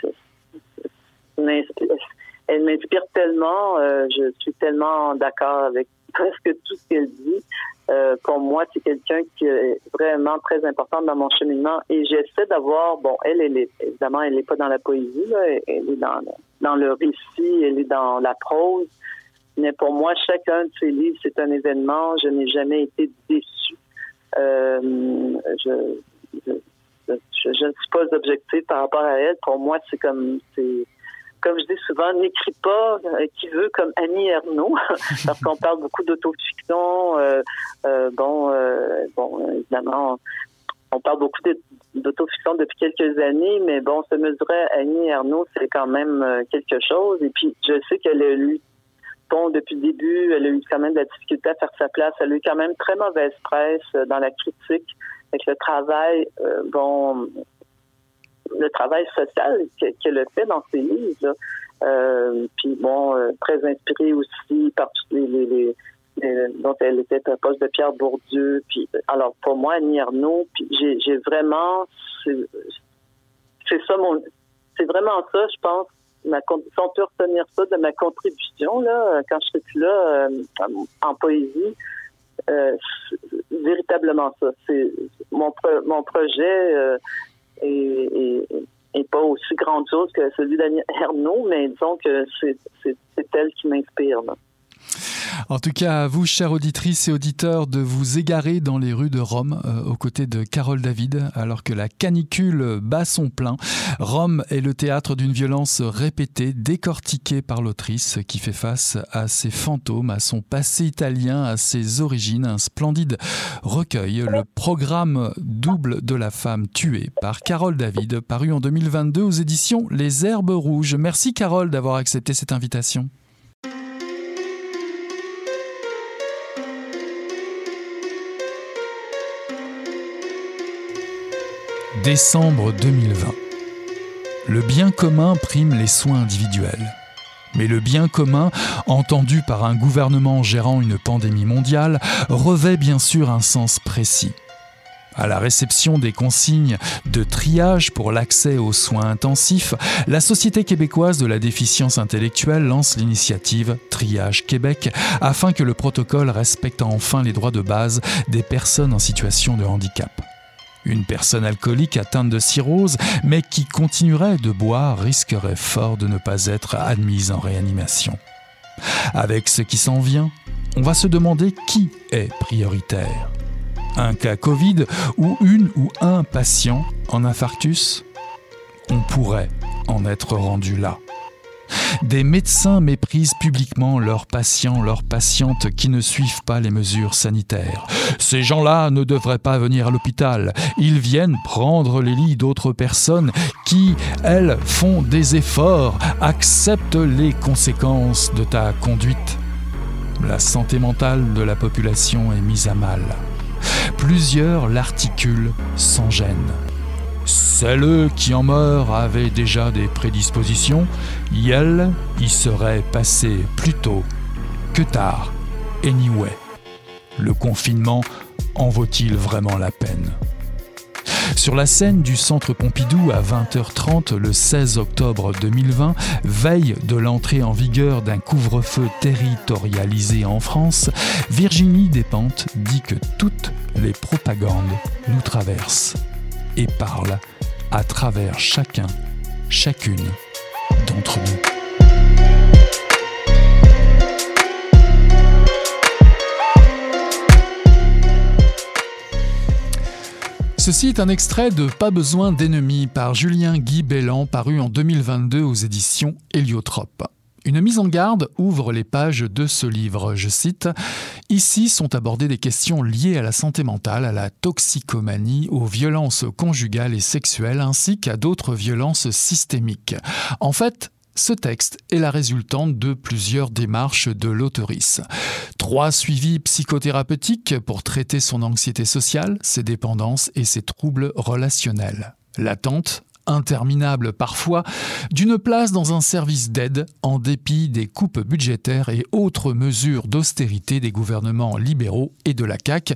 elle m'inspire tellement. je suis tellement d'accord avec [LAUGHS] presque tout ce qu'elle dit. Euh, pour moi, c'est quelqu'un qui est vraiment très important dans mon cheminement. Et j'essaie d'avoir, bon, elle, évidemment, elle n'est pas dans la poésie, elle est dans, dans le récit, elle est dans la prose. Mais pour moi, chacun de ses livres, c'est un événement. Je n'ai jamais été déçue. Euh, je, ne suis pas objective par rapport à elle. Pour moi, c'est comme, c'est, comme je dis souvent, n'écrit pas euh, qui veut comme Annie Ernaux, [LAUGHS] parce qu'on parle beaucoup d'autofiction. Euh, euh, bon, euh, bon, évidemment, on parle beaucoup d'autofiction depuis quelques années, mais bon, se mesurer à Annie Ernaux, c'est quand même quelque chose. Et puis, je sais qu'elle a eu, bon, depuis le début, elle a eu quand même de la difficulté à faire sa place. Elle a eu quand même très mauvaise presse dans la critique avec le travail. bon, le travail social qu'elle a fait dans ses livres. Euh, puis bon, euh, très inspirée aussi par tous les, les, dont elle était un poste de Pierre Bourdieu. Puis alors pour moi, Annie Arnaud, puis j'ai vraiment c'est ça mon c'est vraiment ça, je pense. Ma, si on peut retenir ça de ma contribution là, quand je suis là euh, en poésie, euh, véritablement ça. C'est mon mon projet et, pas aussi grandiose que celui d'Annie Hernaud, mais disons que c'est elle qui m'inspire. En tout cas, à vous, chères auditrices et auditeurs, de vous égarer dans les rues de Rome euh, aux côtés de Carole David, alors que la canicule bat son plein. Rome est le théâtre d'une violence répétée, décortiquée par l'autrice, qui fait face à ses fantômes, à son passé italien, à ses origines. Un splendide recueil, le programme double de la femme tuée par Carole David, paru en 2022 aux éditions Les Herbes Rouges. Merci Carole d'avoir accepté cette invitation. Décembre 2020. Le bien commun prime les soins individuels. Mais le bien commun, entendu par un gouvernement gérant une pandémie mondiale, revêt bien sûr un sens précis. À la réception des consignes de triage pour l'accès aux soins intensifs, la Société québécoise de la déficience intellectuelle lance l'initiative Triage Québec afin que le protocole respecte enfin les droits de base des personnes en situation de handicap. Une personne alcoolique atteinte de cirrhose, mais qui continuerait de boire, risquerait fort de ne pas être admise en réanimation. Avec ce qui s'en vient, on va se demander qui est prioritaire. Un cas Covid ou une ou un patient en infarctus? On pourrait en être rendu là. Des médecins méprisent publiquement leurs patients, leurs patientes qui ne suivent pas les mesures sanitaires. Ces gens-là ne devraient pas venir à l'hôpital. Ils viennent prendre les lits d'autres personnes qui, elles, font des efforts, acceptent les conséquences de ta conduite. La santé mentale de la population est mise à mal. Plusieurs l'articulent sans gêne. Celles qui en meurent avaient déjà des prédispositions, Yel y serait passé plus tôt que tard. Anyway, le confinement en vaut-il vraiment la peine? Sur la scène du Centre Pompidou à 20h30 le 16 octobre 2020, veille de l'entrée en vigueur d'un couvre-feu territorialisé en France, Virginie Despentes dit que toutes les propagandes nous traversent et parlent à travers chacun, chacune d'entre nous. Ceci est un extrait de Pas besoin d'ennemis par Julien Guy Bellan paru en 2022 aux éditions Héliotrope. Une mise en garde ouvre les pages de ce livre. Je cite Ici sont abordées des questions liées à la santé mentale, à la toxicomanie, aux violences conjugales et sexuelles, ainsi qu'à d'autres violences systémiques. En fait, ce texte est la résultante de plusieurs démarches de l'autorice. Trois suivis psychothérapeutiques pour traiter son anxiété sociale, ses dépendances et ses troubles relationnels. L'attente, interminable parfois, d'une place dans un service d'aide en dépit des coupes budgétaires et autres mesures d'austérité des gouvernements libéraux et de la CAQ,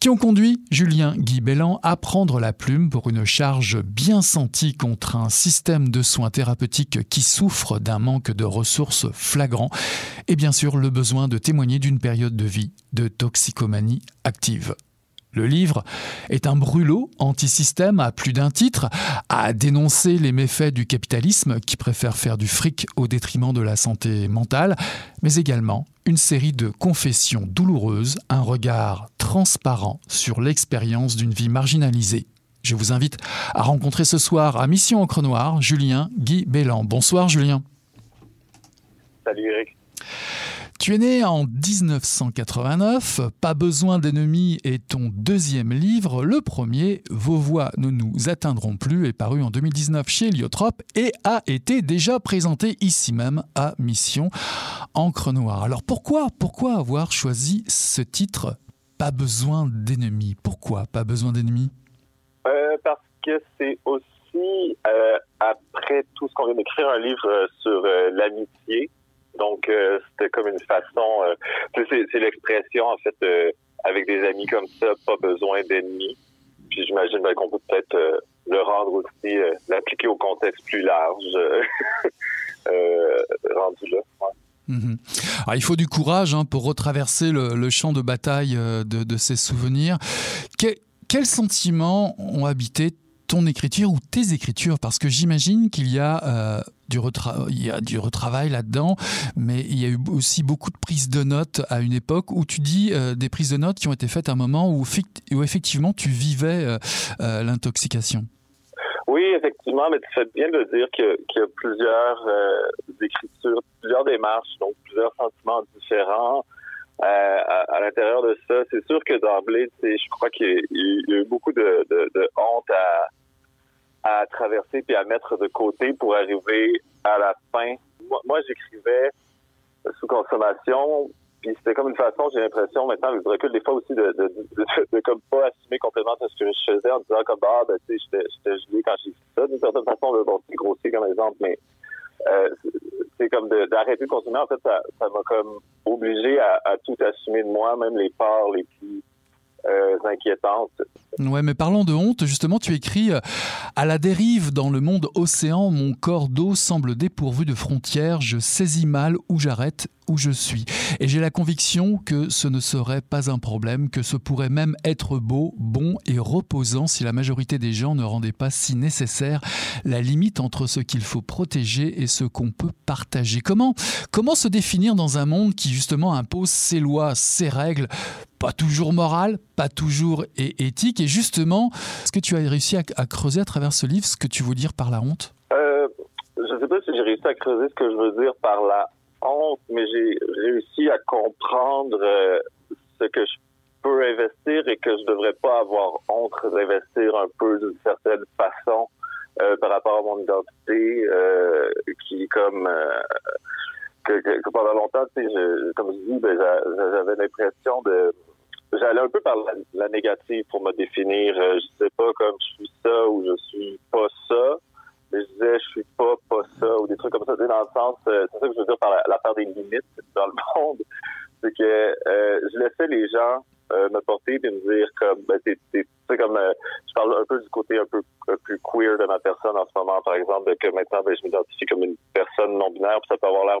qui ont conduit Julien Guy Bellan à prendre la plume pour une charge bien sentie contre un système de soins thérapeutiques qui souffre d'un manque de ressources flagrant et bien sûr le besoin de témoigner d'une période de vie de toxicomanie active. Le livre est un brûlot anti-système à plus d'un titre, à dénoncer les méfaits du capitalisme qui préfère faire du fric au détriment de la santé mentale, mais également une série de confessions douloureuses, un regard transparent sur l'expérience d'une vie marginalisée. Je vous invite à rencontrer ce soir à Mission Encre Noire Julien Guy Bélan. Bonsoir Julien. Salut Eric. Tu es né en 1989, Pas besoin d'ennemis est ton deuxième livre. Le premier, Vos voix ne nous atteindront plus, est paru en 2019 chez Heliotrope et a été déjà présenté ici même à Mission Encre Noire. Alors pourquoi, pourquoi avoir choisi ce titre Pas besoin d'ennemis? Pourquoi pas besoin d'ennemis? Euh, Parce que c'est aussi, euh, après tout ce qu'on vient d'écrire, un livre sur euh, l'amitié donc, euh, c'était comme une façon, euh, c'est l'expression, en fait, euh, avec des amis comme ça, pas besoin d'ennemis. Puis j'imagine ben, qu'on peut peut-être le rendre aussi, l'appliquer au contexte plus large, [LAUGHS] rendu là. Mhm. il faut du courage hein, pour retraverser le, champ de bataille de, ces souvenirs. quels sentiments ont habité ton écriture ou tes écritures? Parce que j'imagine qu'il y a du, il y a du retravail là-dedans, mais il y a eu aussi beaucoup de prises de notes à une époque où tu dis euh, des prises de notes qui ont été faites à un moment où, effectivement tu vivais euh, euh, l'intoxication. Oui, effectivement, mais tu fais bien de dire qu'il y a plusieurs écritures, plusieurs démarches, donc plusieurs sentiments différents. à, l'intérieur de ça, c'est sûr que d'emblée, je crois qu'il y, a eu beaucoup de honte à, à traverser puis à mettre de côté pour arriver à la fin. Moi, j'écrivais sous consommation, puis c'était comme une façon, j'ai l'impression maintenant, avec le recul, des fois aussi de, de, comme pas assumer complètement ce que je faisais en disant comme ah ben tu sais, j'étais gelé quand j'ai fait ça, d'une certaine façon, de bon, c'est grossier comme exemple, mais euh, c'est comme d'arrêter de, consommer. En fait, ça m'a comme obligé à, à, tout assumer de moi, même les parts les plus euh, inquiétantes. Ouais, mais parlons de honte, justement, tu écris euh, À la dérive dans le monde océan, mon corps d'eau semble dépourvu de frontières, je saisis mal où j'arrête, où je suis. Et j'ai la conviction que ce ne serait pas un problème, que ce pourrait même être beau, bon et reposant si la majorité des gens ne rendaient pas si nécessaire la limite entre ce qu'il faut protéger et ce qu'on peut partager. Comment, comment se définir dans un monde qui justement impose ses lois, ses règles pas toujours morales, pas toujours éthiques. Et justement, est-ce que tu as réussi à, creuser à travers ce livre ce que tu veux dire par la honte? Euh, Je ne sais pas si j'ai réussi à creuser ce que je veux dire par la honte, mais j'ai réussi à comprendre euh, ce que je peux investir et que je devrais pas avoir honte d'investir un peu d'une certaine façon euh, par rapport à mon identité, qui comme que, pendant longtemps, sais, comme je dis, ben, j'avais l'impression de j'allais un peu par la, négative pour me définir. Euh, je sais pas comme je suis ça ou je suis pas ça. Mais je disais je suis pas pas ça ou des trucs comme ça. dans le sens, euh, c'est ça que je veux dire par l'affaire des limites dans le [LAUGHS] monde. C'est que euh, je laissais les gens me porter et me dire comme ben t'es, t'es, comme je parle un peu du côté un peu plus queer de ma personne en ce moment par exemple que maintenant ben, je m'identifie comme une personne non binaire puis ça peut avoir l'air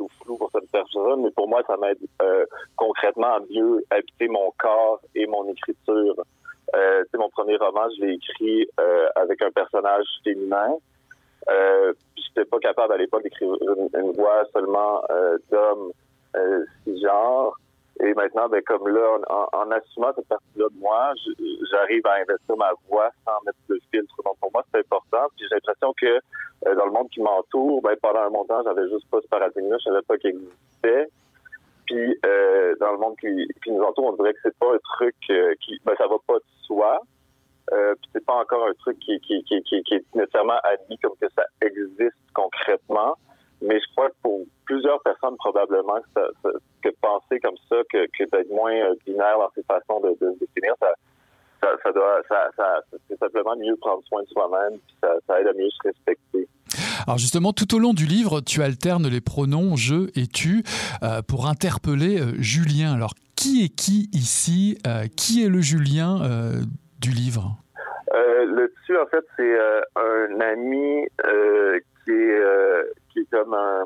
ou flou pour cette personne, mais pour moi, ça m'aide euh, concrètement à mieux habiter mon corps et mon écriture. Euh, mon premier roman, je l'ai écrit euh, avec un personnage féminin. Euh, j'étais pas capable à l'époque d'écrire une, voix seulement euh, d'homme euh, genre. Et maintenant, ben, comme là, en, assumant cette partie-là de moi, j'arrive à investir ma voix sans mettre de filtre. Donc, pour moi, c'est important. Puis j'ai l'impression que euh, dans le monde qui m'entoure, ben, pendant un moment, j'avais juste pas ce paradigme-là. Je savais pas qu'il existait. Puis euh, dans le monde qui, qui, nous entoure, on dirait que c'est pas un truc euh, qui, ben, ça va pas de soi. Euh, puis c'est pas encore un truc qui, qui, qui, qui, est nécessairement admis comme que ça existe concrètement. Mais je crois que pour plusieurs personnes, probablement, que, ça, que penser comme ça, que, que d'être moins euh, binaire dans ses façons de, de se définir, ça, ça, ça doit, ça, ça c'est simplement mieux prendre soin de soi-même, puis ça, ça aide à mieux se respecter. Alors justement, tout au long du livre, tu alternes les pronoms je et tu euh, pour interpeller euh, Julien. Alors qui est qui ici euh, Qui est le Julien du livre? Le tu, en fait, c'est un ami qui est qui est comme un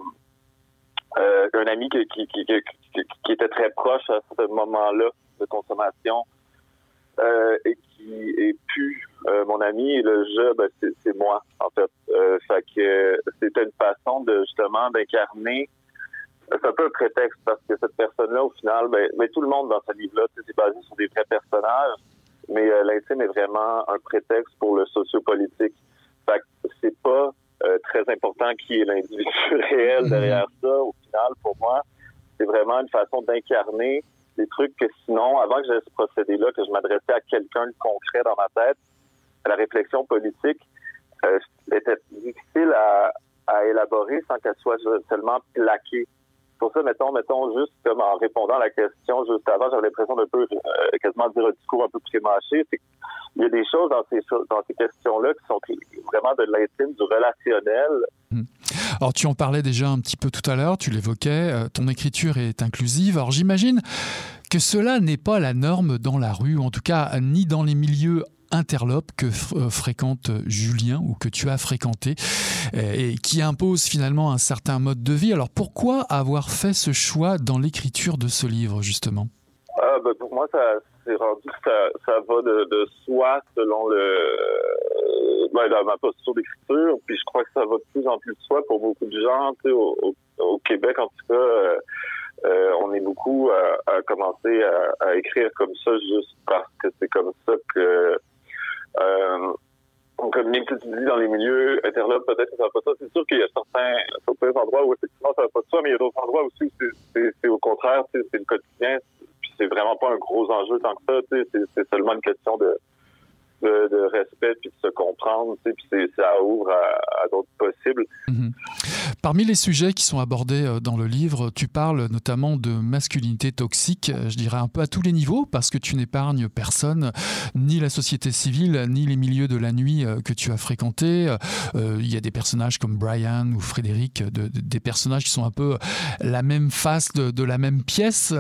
un ami qui, était très proche à ce moment-là de consommation euh, et qui est plus euh, mon ami et le jeu, ben, c'est moi en fait. Euh, fait c'était une façon de justement d'incarner. C'est un peu un prétexte parce que cette personne-là, au final, ben, ben tout le monde dans ce livre-là, c'est basé sur des vrais personnages, mais euh, l'intime est vraiment un prétexte pour le sociopolitique. Fait que c'est pas euh, très important qui est l'individu [LAUGHS] réel mhm. derrière ça. Au final, pour moi, c'est vraiment une façon d'incarner des trucs que sinon, avant que j'aie ce procédé-là, que je m'adressais à quelqu'un de concret dans ma tête, la réflexion politique euh, était difficile à, à élaborer sans qu'elle soit seulement plaquée. Pour ça, mettons, mettons, juste comme en répondant à la question juste avant, j'avais l'impression d'un peu euh, quasiment dire un discours un peu prémâché. C'est il y a des choses dans ces, dans ces questions-là qui sont vraiment de l'intime, du relationnel. Hmm. Alors tu en parlais déjà un petit peu tout à l'heure, tu l'évoquais, euh, ton écriture est inclusive. Alors j'imagine que cela n'est pas la norme dans la rue, en tout cas ni dans les milieux interlopes que euh, fréquente Julien ou que tu as fréquenté euh, et qui impose finalement un certain mode de vie. Alors pourquoi avoir fait ce choix dans l'écriture de ce livre justement? Ah, ben, Pour moi, ça, rendu ça, ça va de, soi selon le euh, ben, ma posture d'écriture. Puis je crois que ça va de plus en plus de soi pour beaucoup de gens. Au, Québec, en tout cas, euh, euh, on est beaucoup à, commencer à, écrire comme ça juste parce que c'est comme ça que euh, on communique, tu dis, dans les milieux interlopes, peut-être que ça va pas ça. C'est sûr qu'il y a certains, certains endroits où effectivement ça va pas de ça, mais il y a d'autres endroits aussi où c'est au contraire, c'est le quotidien, c'est vraiment pas un gros enjeu tant que ça. C'est seulement une question de, de, respect puis de se comprendre. Puis ça ouvre à, d'autres possibles. -hmm. Parmi les sujets qui sont abordés euh, dans le livre, tu parles notamment de masculinité toxique, euh, je dirais un peu à tous les niveaux, parce que tu n'épargnes personne, ni la société civile, ni les milieux de la nuit euh, que tu as fréquentés. Il y a des personnages comme Brian ou Frédéric, de, de, des personnages qui sont un peu la même face de, la même pièce.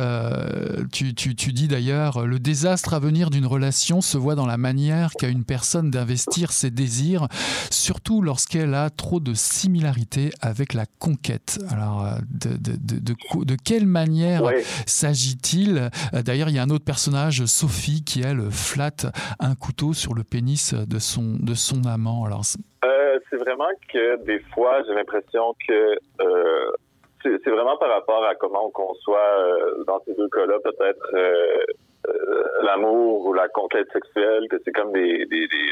Tu dis d'ailleurs, le désastre à venir d'une relation se voit dans la manière qu'a une personne d'investir ses désirs, surtout lorsqu'elle a trop de similarité avec la conquête. Alors, euh, de, de, de, de, de quelle manière s'agit-il? Euh, D'ailleurs, il y a un autre personnage, Sophie, qui, elle, flatte un couteau sur le pénis de son, de son amant. Alors, euh, c'est vraiment que des fois, j'ai l'impression que euh, c'est vraiment par rapport à comment on conçoit euh, dans ces deux cas-là, peut-être euh, l'amour ou la conquête sexuelle, que c'est comme des, des, des,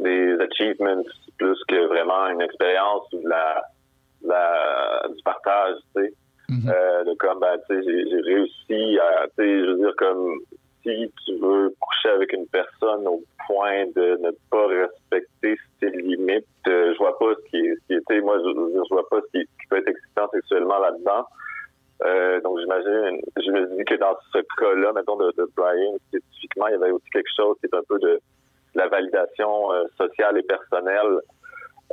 des achievements plus que vraiment une expérience ou la la, du partage, tu sais. Mm -hmm. euh, de comme, ben, tu sais, j'ai réussi à, tu sais, je veux dire, comme, si tu veux coucher avec une personne au point de ne pas respecter ses limites, euh, je vois pas ce qui est, ce qui moi, je, je, je vois pas ce qui, qui peut être excitant sexuellement là-dedans. Euh, donc j'imagine, je me dis que dans ce cas-là, mettons de, de, Brian spécifiquement, il y avait aussi quelque chose qui est un peu de, la validation euh, sociale et personnelle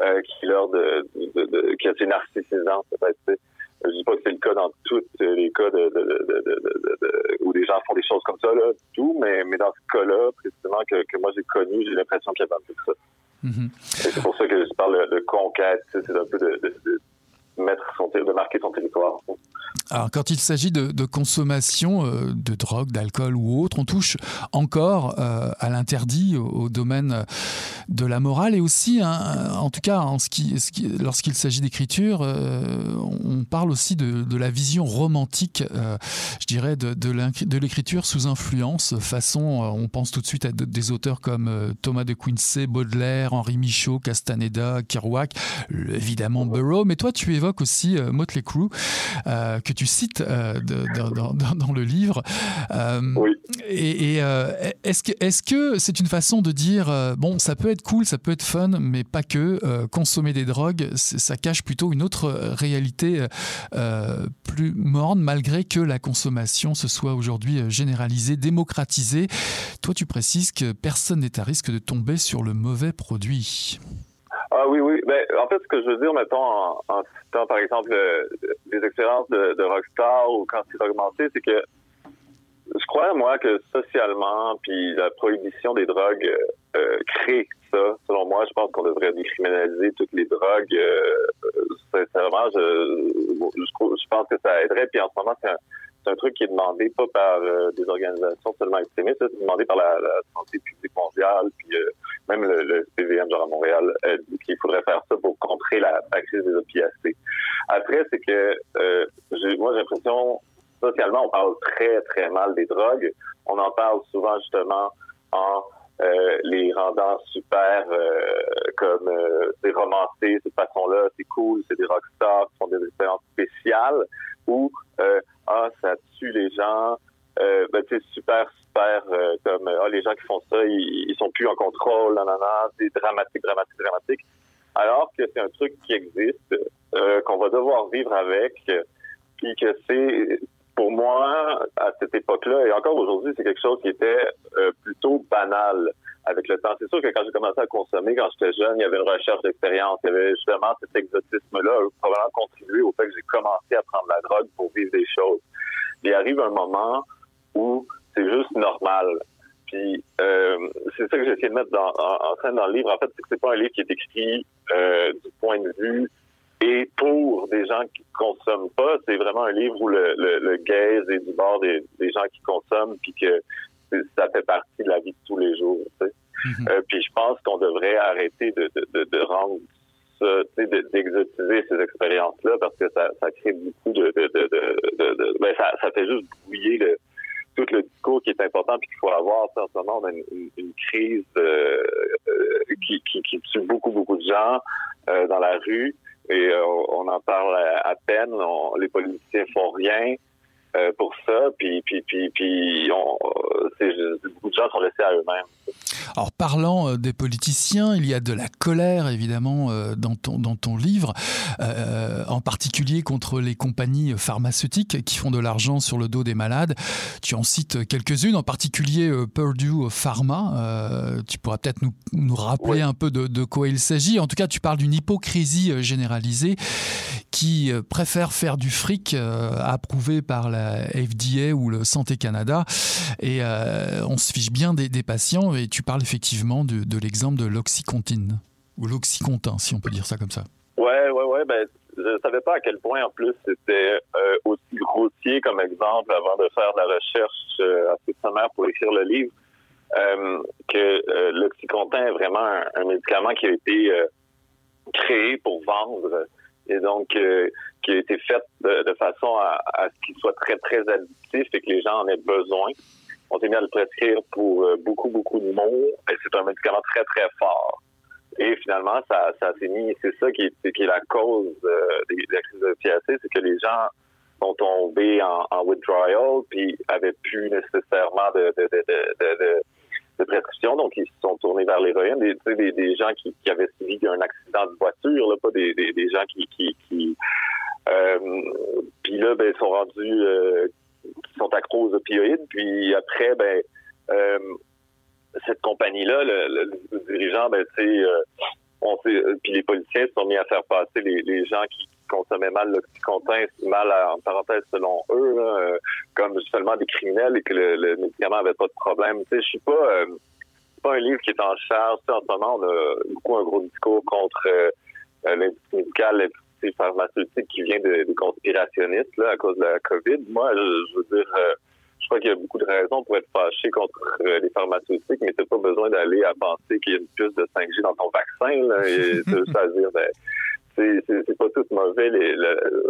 euh, qui leur de, de, de, qui est assez narcissisant peut-être. Je dis pas que c'est le cas dans tous les cas de, où les gens font des choses comme ça, là, tout, mais, mais dans ce cas-là, précisément que, que moi j'ai connu, j'ai l'impression qu'il y a un peu de ça. Mm-hmm. C'est pour ça que je parle de conquête, c'est un peu de, mettre son, de marquer son territoire. Alors, quand il s'agit de, consommation euh, de drogue, d'alcool ou autre, on touche encore euh, à l'interdit au, domaine de la morale et aussi, hein, en tout cas, en ce qui, ce qui lorsqu'il s'agit d'écriture, euh, on parle aussi de, de, la vision romantique, je dirais, de, de l'écriture sous influence, façon, on pense tout de suite à des auteurs comme Thomas de Quincey, Baudelaire, Henri Michaud, Castaneda, Kerouac, évidemment Burroughs, mais toi, tu évoques aussi Motley Crue, que tu cites euh, dans, le livre. Euh, oui. Et, euh, est-ce que est-ce que c'est une façon de dire bon, ça peut être cool, ça peut être fun, mais pas que consommer des drogues, ça cache plutôt une autre réalité plus morne, malgré que la consommation se soit aujourd'hui généralisée, démocratisée. Toi, tu précises que personne n'est à risque de tomber sur le mauvais produit. Ah oui, oui. Ben, en fait, ce que je veux dire, mettons, en, en citant, par exemple, des expériences de, rockstar ou quand c'est augmenté, c'est que je crois, moi, que socialement, puis la prohibition des drogues euh, crée ça. Selon moi, je pense qu'on devrait décriminaliser toutes les drogues. Euh, sincèrement, je, je, pense que ça aiderait. Puis en ce moment, c'est un, un truc qui est demandé pas par euh, des organisations seulement extrémistes, c'est demandé par la, santé publique mondiale, puis euh, même le, CVM genre à Montréal euh, qu'il faudrait faire ça pour contrer la, crise des opiacés. Après, c'est que moi j'ai l'impression socialement on parle très très mal des drogues. On en parle souvent justement en les rendant super comme des romancés cette façon-là, c'est cool, c'est des rockstars qui font des expériences spéciales ou ah ça tue les gens, euh, ben c'est super super euh, comme ah les gens qui font ça ils, ils sont plus en contrôle, nanana, c'est dramatique dramatique dramatique. Alors que c'est un truc qui existe, euh, qu'on va devoir vivre avec, puis que c'est pour moi à cette époque-là et encore aujourd'hui c'est quelque chose qui était euh, plutôt banal avec le temps. C'est sûr que quand j'ai commencé à consommer, quand j'étais jeune, il y avait une recherche d'expérience. Il y avait justement cet exotisme-là probablement contribué au fait que j'ai commencé à prendre la drogue pour vivre des choses. Il arrive un moment où c'est juste normal. Puis euh, c'est ça que j'ai essayé de mettre dans, en, scène dans le livre. En fait, c'est que c'est pas un livre qui est écrit euh, du point de vue et pour des gens qui consomment pas. C'est vraiment un livre où le, le, le gaze est du bord des, des gens qui consomment, puis que ça fait partie de la vie de tous les jours. Tu sais. Mhm. euh, puis je pense qu'on devrait arrêter de, de, de, rendre ça, d'exotiser ces expériences-là parce que ça, ça crée beaucoup de, de, ben ça, ça fait juste brouiller le, tout le discours qui est important puis qu'il faut avoir. En ce moment, on a une, une, crise euh, euh, qui, qui, qui, tue beaucoup, beaucoup de gens euh, dans la rue et on en parle à, peine. les politiciens font rien. Euh, pour ça, puis, puis, puis, puis on, beaucoup de gens sont laissés à eux-mêmes. Alors, parlant euh, des politiciens, il y a de la colère, évidemment, euh, dans ton, dans ton livre, en particulier contre les compagnies pharmaceutiques qui font de l'argent sur le dos des malades. Tu en cites quelques-unes, en particulier Purdue Pharma. tu pourras peut-être nous, nous, rappeler un peu de, de quoi il s'agit. En tout cas, tu parles d'une hypocrisie généralisée qui préfère faire du fric approuvé par la FDA ou le Santé Canada. Et euh, on se fiche bien des, patients. Et tu parles effectivement de, l'exemple de l'oxycontine, ou l'oxycontin, si on peut dire ça comme ça. Ouais, ouais, ouais. Ben, je savais pas à quel point, en plus, c'était euh, aussi grossier comme exemple avant de faire de la recherche euh, assez sommaire pour écrire le livre. que l'oxycontin est vraiment un, médicament qui a été créé pour vendre et donc euh, qui a été faite de, façon à, ce qu'il soit très, très addictif et que les gens en aient besoin. On s'est mis à le prescrire pour euh, beaucoup, beaucoup de mots c'est un médicament très, très fort. Et finalement, ça, ça s'est mis, c'est ça qui est, qui est la cause euh, de la crise de PAC, c'est que les gens sont tombés en, withdrawal puis avaient plus nécessairement de de prescription, donc ils se sont tournés vers l'héroïne. Des, des, des gens qui, qui, avaient subi un accident de voiture, là, pas des, des, des gens qui, qui, qui puis là, ben, ils sont rendus, ils sont accros aux opioïdes. Puis après, ben, cette compagnie-là, le, dirigeant, ben, tu on sait, puis les policiers sont mis à faire passer les, gens qui consommaient mal l'oxycontin, mal en parenthèse selon eux, comme seulement des criminels et que le, médicament avait pas de problème. Tu sais, je suis pas pas un livre qui est en charge. en ce moment, on a beaucoup un gros discours contre euh, l'industrie médicale, l'industrie pharmaceutique qui vient des conspirationnistes là, à cause de la COVID. Moi, je, veux dire, euh, je crois qu'il y a beaucoup de raisons pour être fâché contre euh, les pharmaceutiques, mais t'as pas besoin d'aller à penser qu'il y a une puce de 5G dans ton vaccin. Là, et à dire, ben, c'est pas tout mauvais.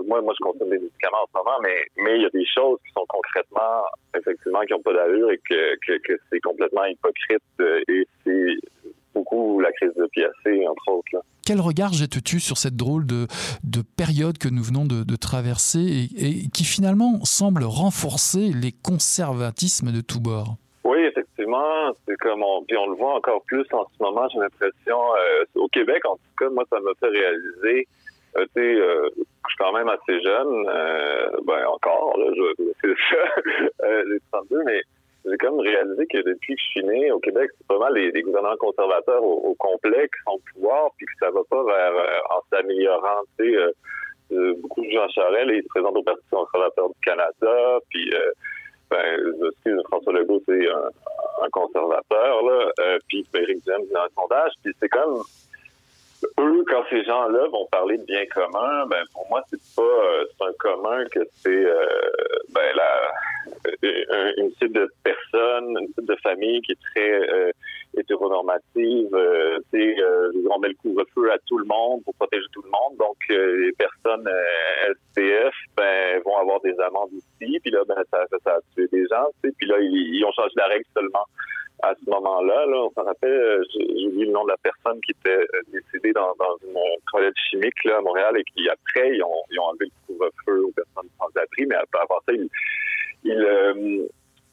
Moi, moi, je consomme des médicaments en ce moment, mais mais il y a des choses qui sont concrètement, effectivement, qui n'ont pas d'allure et que, que, c'est complètement hypocrite. Et c'est beaucoup la crise de PSC, entre autres. Quel regard jettes-tu sur cette drôle de, de, période que nous venons de, de traverser et, et, qui finalement semble renforcer les conservatismes de tous bords? Effectivement, c'est comme on, puis on le voit encore plus en ce moment. J'ai l'impression euh, au Québec, en tout cas, moi, ça m'a fait réaliser. Euh, tu sais, euh, je suis quand même assez jeune, ben encore, là, [LAUGHS] c'est ça, les 32, mais j'ai même réalisé que depuis que je suis né au Québec, c'est pas mal les, gouvernements conservateurs au, complet qui sont au pouvoir, puis que ça va pas vers en s'améliorant. Tu sais, beaucoup de gens Charest, ils se présentent au Parti conservateur du Canada, puis ben, je François Legault, c'est un, un, conservateur, là, euh, puis ben, Éric Duhem dans un sondage, puis c'est comme eux, quand ces gens-là vont parler de bien commun, ben pour moi, c'est pas euh, c'est un commun que c'est euh, ben la une type de personne, une type de famille qui est très euh, hétéronormative. Euh, euh, on met le couvre-feu à tout le monde pour protéger tout le monde. Donc, les personnes SPF ben, vont avoir des amendes ici. Puis là, ben, ça, ça, a tué des gens. Puis là, ils, ont changé la règle seulement à ce moment-là. Là, on s'en rappelle, j'ai oublié le nom de la personne qui était décédée dans, dans une toilette chimique là, à Montréal et qui, après, ils ont, ils enlevé le couvre-feu aux personnes sans abri. Mais avant ça, ils, ils,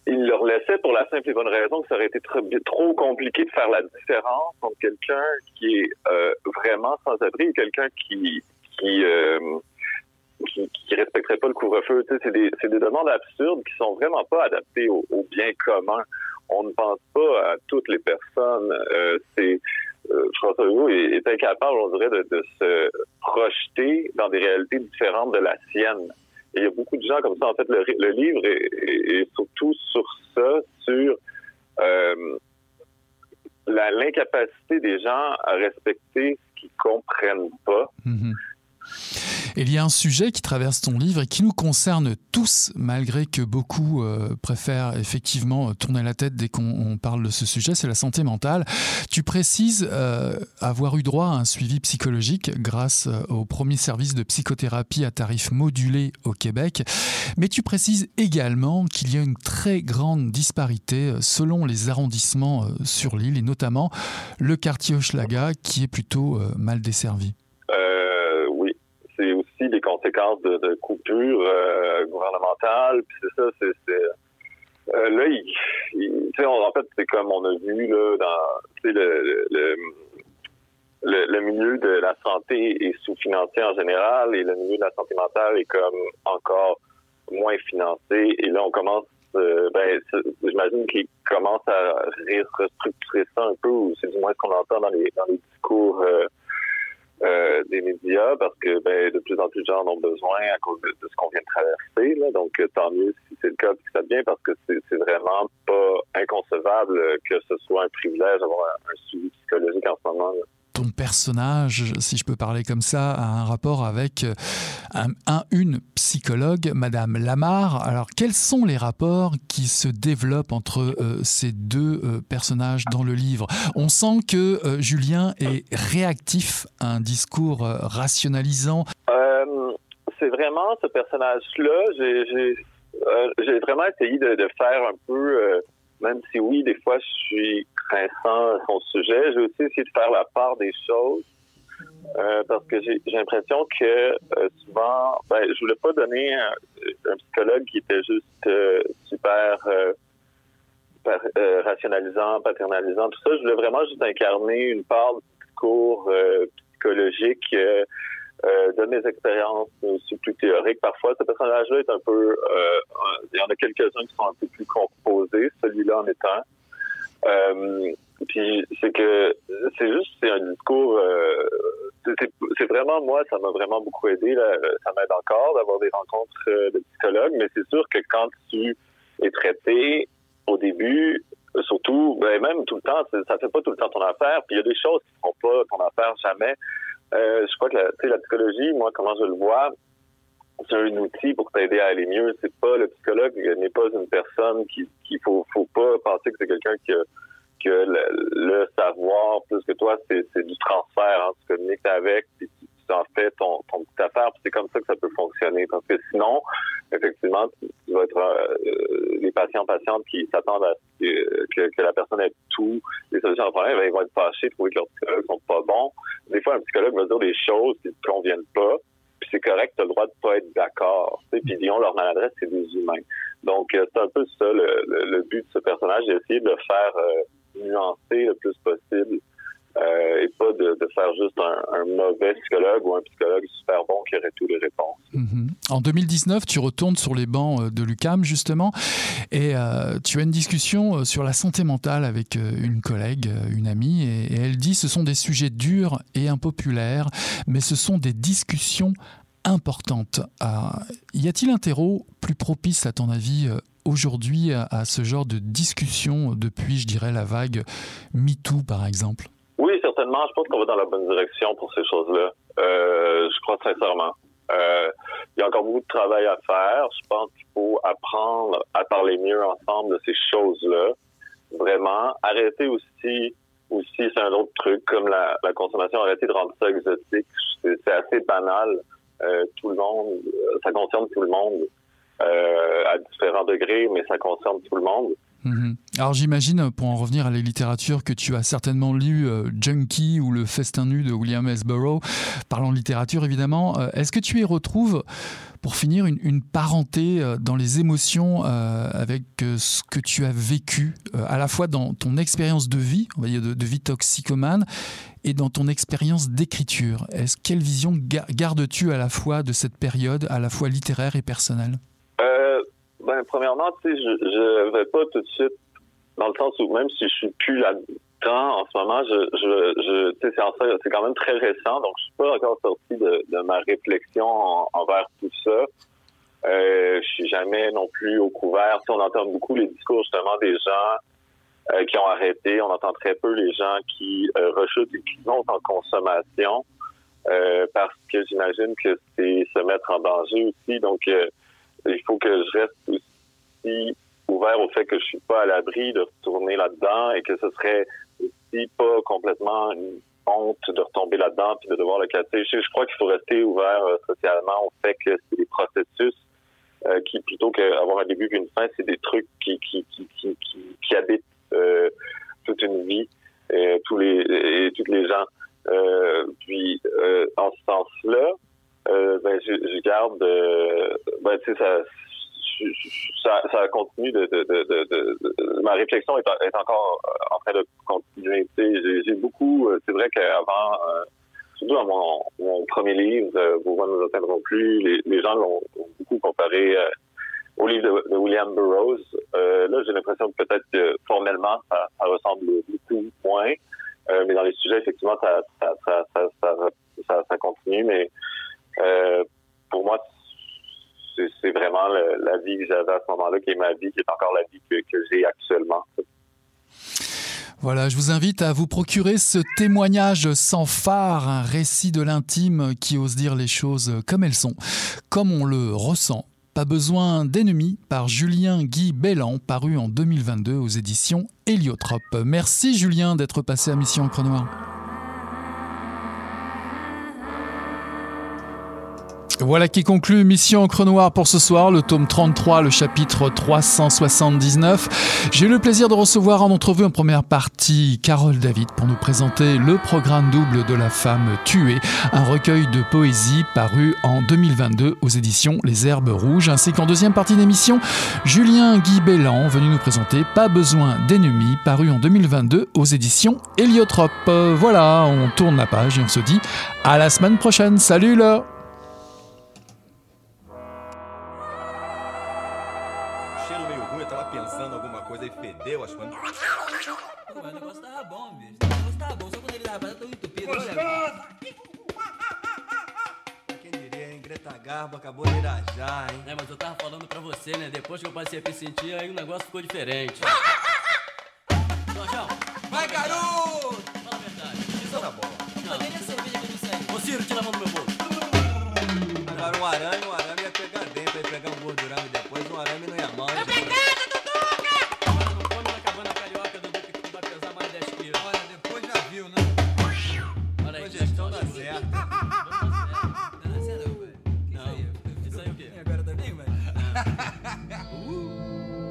il leur laissait pour la simple et bonne raison que ça aurait été trop, trop compliqué de faire la différence entre quelqu'un qui est euh, vraiment sans abri et quelqu'un qui qui, euh, qui, qui respecterait pas le couvre-feu. Tu sais, c'est des, c'est des demandes absurdes qui sont vraiment pas adaptées au, bien commun. On ne pense pas à toutes les personnes. Euh, c'est euh, François Legault est, est, incapable, on dirait, de, de se projeter dans des réalités différentes de la sienne il y a beaucoup de gens comme ça. En fait, le, livre est, surtout sur ça, sur euh, l'incapacité des gens à respecter ce qu'ils comprennent pas. Il y a un sujet qui traverse ton livre et qui nous concerne tous, malgré que beaucoup euh, préfèrent effectivement tourner la tête dès qu'on parle de ce sujet, c'est la santé mentale. Tu précises euh, avoir eu droit à un suivi psychologique grâce euh, au premier service de psychothérapie à tarif modulé au Québec, mais tu précises également qu'il y a une très grande disparité selon les arrondissements sur l'île et notamment le quartier Hochelaga qui est plutôt mal desservi des conséquences de, coupures euh, gouvernementales. Puis c'est ça, c'est euh, là, il, en fait, c'est comme on a vu là dans le, le, milieu de la santé est sous-financé en général et le milieu de la santé mentale est comme encore moins financé. Et là, on commence, euh, ben, j'imagine qu'il commence à restructurer ça un peu, ou c'est du moins ce qu'on entend dans les dans les discours euh, des médias parce que ben, de plus en plus de gens en ont besoin à cause de, ce qu'on vient de traverser. Là. Donc, euh, tant mieux si c'est le cas, puis ça vient parce que c'est vraiment pas inconcevable que ce soit un privilège d'avoir un, suivi psychologique en ce moment. Là ton personnage, si je peux parler comme ça, a un rapport avec euh, un, une psychologue, Madame Lamar. Alors, quels sont les rapports qui se développent entre euh, ces deux euh, personnages dans le livre? On sent que Julien est réactif à un discours rationalisant. C'est vraiment ce personnage-là. J'ai vraiment essayé de, de, faire un peu même si oui, des fois, je suis craintant à son sujet, j'ai aussi essayé de faire la part des choses. Euh, parce que j'ai l'impression que euh, souvent, ben, je voulais pas donner un, psychologue qui était juste euh, super rationalisant, paternalisant, tout ça. Je voulais vraiment juste incarner une part du discours psychologique euh, de mes expériences aussi plus théoriques. Parfois, ce personnage-là est un peu... Euh, il y en a quelques-uns qui sont un peu plus composés, celui-là en étant. Euh, puis c'est que c'est juste c'est un discours euh, c'est vraiment moi ça m'a vraiment beaucoup aidé là, ça m'aide encore d'avoir des rencontres euh, de psychologues mais c'est sûr que quand tu es traité au début surtout ben même tout le temps ça fait pas tout le temps ton affaire puis il y a des choses qui font pas ton affaire jamais euh, je crois que la, la psychologie moi comment je le vois c'est un outil pour t'aider à aller mieux c'est pas le psychologue n'est pas une personne qui qu'il faut faut pas penser que c'est quelqu'un qui a que le, savoir, plus que toi, c'est du transfert. Hein. Tu communiques avec, en fais ton, ton petite affaire, c'est comme ça que ça peut fonctionner. Parce que sinon, effectivement, tu, vas être euh, les patients patientes qui s'attendent à que, que, la personne ait tout les solutions au problème, ils vont être fâchés, trouver que leurs psychologues sont pas bons. Des fois, un psychologue va dire des choses qui ne conviennent pas, puis c'est correct, tu as le droit de pas être d'accord. Puis disons, leur maladresse, c'est des humains. Donc, euh, c'est un peu ça le, le, but de ce personnage, d'essayer de faire euh, nuancer le plus possible euh, et pas de, faire juste un, mauvais psychologue ou un psychologue super bon qui aurait toutes les réponses. Mhm. En 2019, tu retournes sur les bancs euh, de l'UCAM justement et euh, tu as une discussion sur la santé mentale avec une collègue, une amie, et, elle dit ce sont des sujets durs et impopulaires, mais ce sont des discussions importantes. y a-t-il un terreau plus propice à ton avis aujourd'hui à, ce genre de discussion depuis, je dirais, la vague MeToo, par exemple? Je pense qu'on va dans la bonne direction pour ces choses-là. Euh, je crois sincèrement. Euh, il y a encore beaucoup de travail à faire. Je pense qu'il faut apprendre à parler mieux ensemble de ces choses-là. Vraiment. Arrêter aussi, aussi c'est un autre truc, comme la, la consommation, arrêter de rendre ça exotique. C'est assez banal. Euh, tout le monde, ça concerne tout le monde. Euh, à différents degrés, mais ça concerne tout le monde. Mhm. Alors j'imagine, pour en revenir à la littérature, que tu as certainement lu euh, Junkie ou Le Festin nu de William S. Burroughs, parlant de littérature évidemment. Euh, est-ce que tu y retrouves, pour finir, une, parenté dans les émotions avec ce que tu as vécu, à la fois dans ton expérience de vie, on va dire de, vie toxicomane, et dans ton expérience d'écriture? Quelle vision gardes-tu à la fois de cette période, à la fois littéraire et personnelle? Ben, premièrement, tu sais, je, je vais pas tout de suite dans le sens où même si je suis plus là-dedans en ce moment, je, je, je tu sais, c'est quand même très récent, donc je suis pas encore sorti de, de ma réflexion envers tout ça. Euh, je suis jamais non plus au couvert. Si on entend beaucoup les discours justement des gens euh, qui ont arrêté, on entend très peu les gens qui euh, rechutent et qui montent en consommation euh, parce que j'imagine que c'est se mettre en danger aussi. Donc euh, il faut que je reste aussi ouvert au fait que je suis pas à l'abri de retourner là-dedans et que ce serait aussi pas complètement une honte de retomber là-dedans puis de devoir le casser. Je, crois qu'il faut rester ouvert euh, socialement au fait que c'est des processus euh, qui, plutôt qu'avoir un début qu'une fin, c'est des trucs qui, qui, qui, qui, habitent euh, toute une vie et tous les et toutes les gens. puis en ce sens-là, euh, ben, je, je garde, euh, ben, ça, ça, ça continue de, de, de, de, ma réflexion est, est, encore en train de continuer. J'ai beaucoup, euh, c'est vrai qu'avant, surtout dans mon, mon, premier livre, Vos voix ne nous atteindront plus, les, gens l'ont beaucoup comparé au livre de, William Burroughs. là, j'ai l'impression que peut-être que formellement, ça, ça, ressemble beaucoup moins. mais dans les sujets, effectivement, ça, ça, ça, ça, ça continue. Mais euh, pour moi, c'est vraiment la vie que j'avais à ce moment-là, qui est ma vie, qui est encore la vie que, j'ai actuellement. Voilà, je vous invite à vous procurer ce témoignage sans phare, un récit de l'intime qui ose dire les choses comme elles sont, comme on le ressent. Pas besoin d'ennemis par Julien Guy Bellan, paru en 2022 aux éditions Héliotrope. Merci Julien d'être passé à Mission Encre Voilà qui conclut Mission Encre Noire pour ce soir, le tome 33, le chapitre 379. J'ai eu le plaisir de recevoir en entrevue en première partie Carole David pour nous présenter le programme double de la femme tuée, un recueil de poésie paru en 2022 aux éditions Les Herbes Rouges, ainsi qu'en deuxième partie d'émission, Julien Guy Bellan venu nous présenter Pas besoin d'ennemis, paru en 2022 aux éditions Héliotrope. Voilà, on tourne la page et on se dit à la semaine prochaine. Salut là garbo acabou de irajar, hein? É, mas eu tava falando pra você, né? Depois que eu passei a me sentir, aí o negócio ficou diferente. Jorjão! Vai, garoto! Fala a verdade. Isso é na bola. Não. Cadê cerveja que eu não sei? Ô, Ciro, tira a mão do meu bolso. Agora um aranha, um aranha.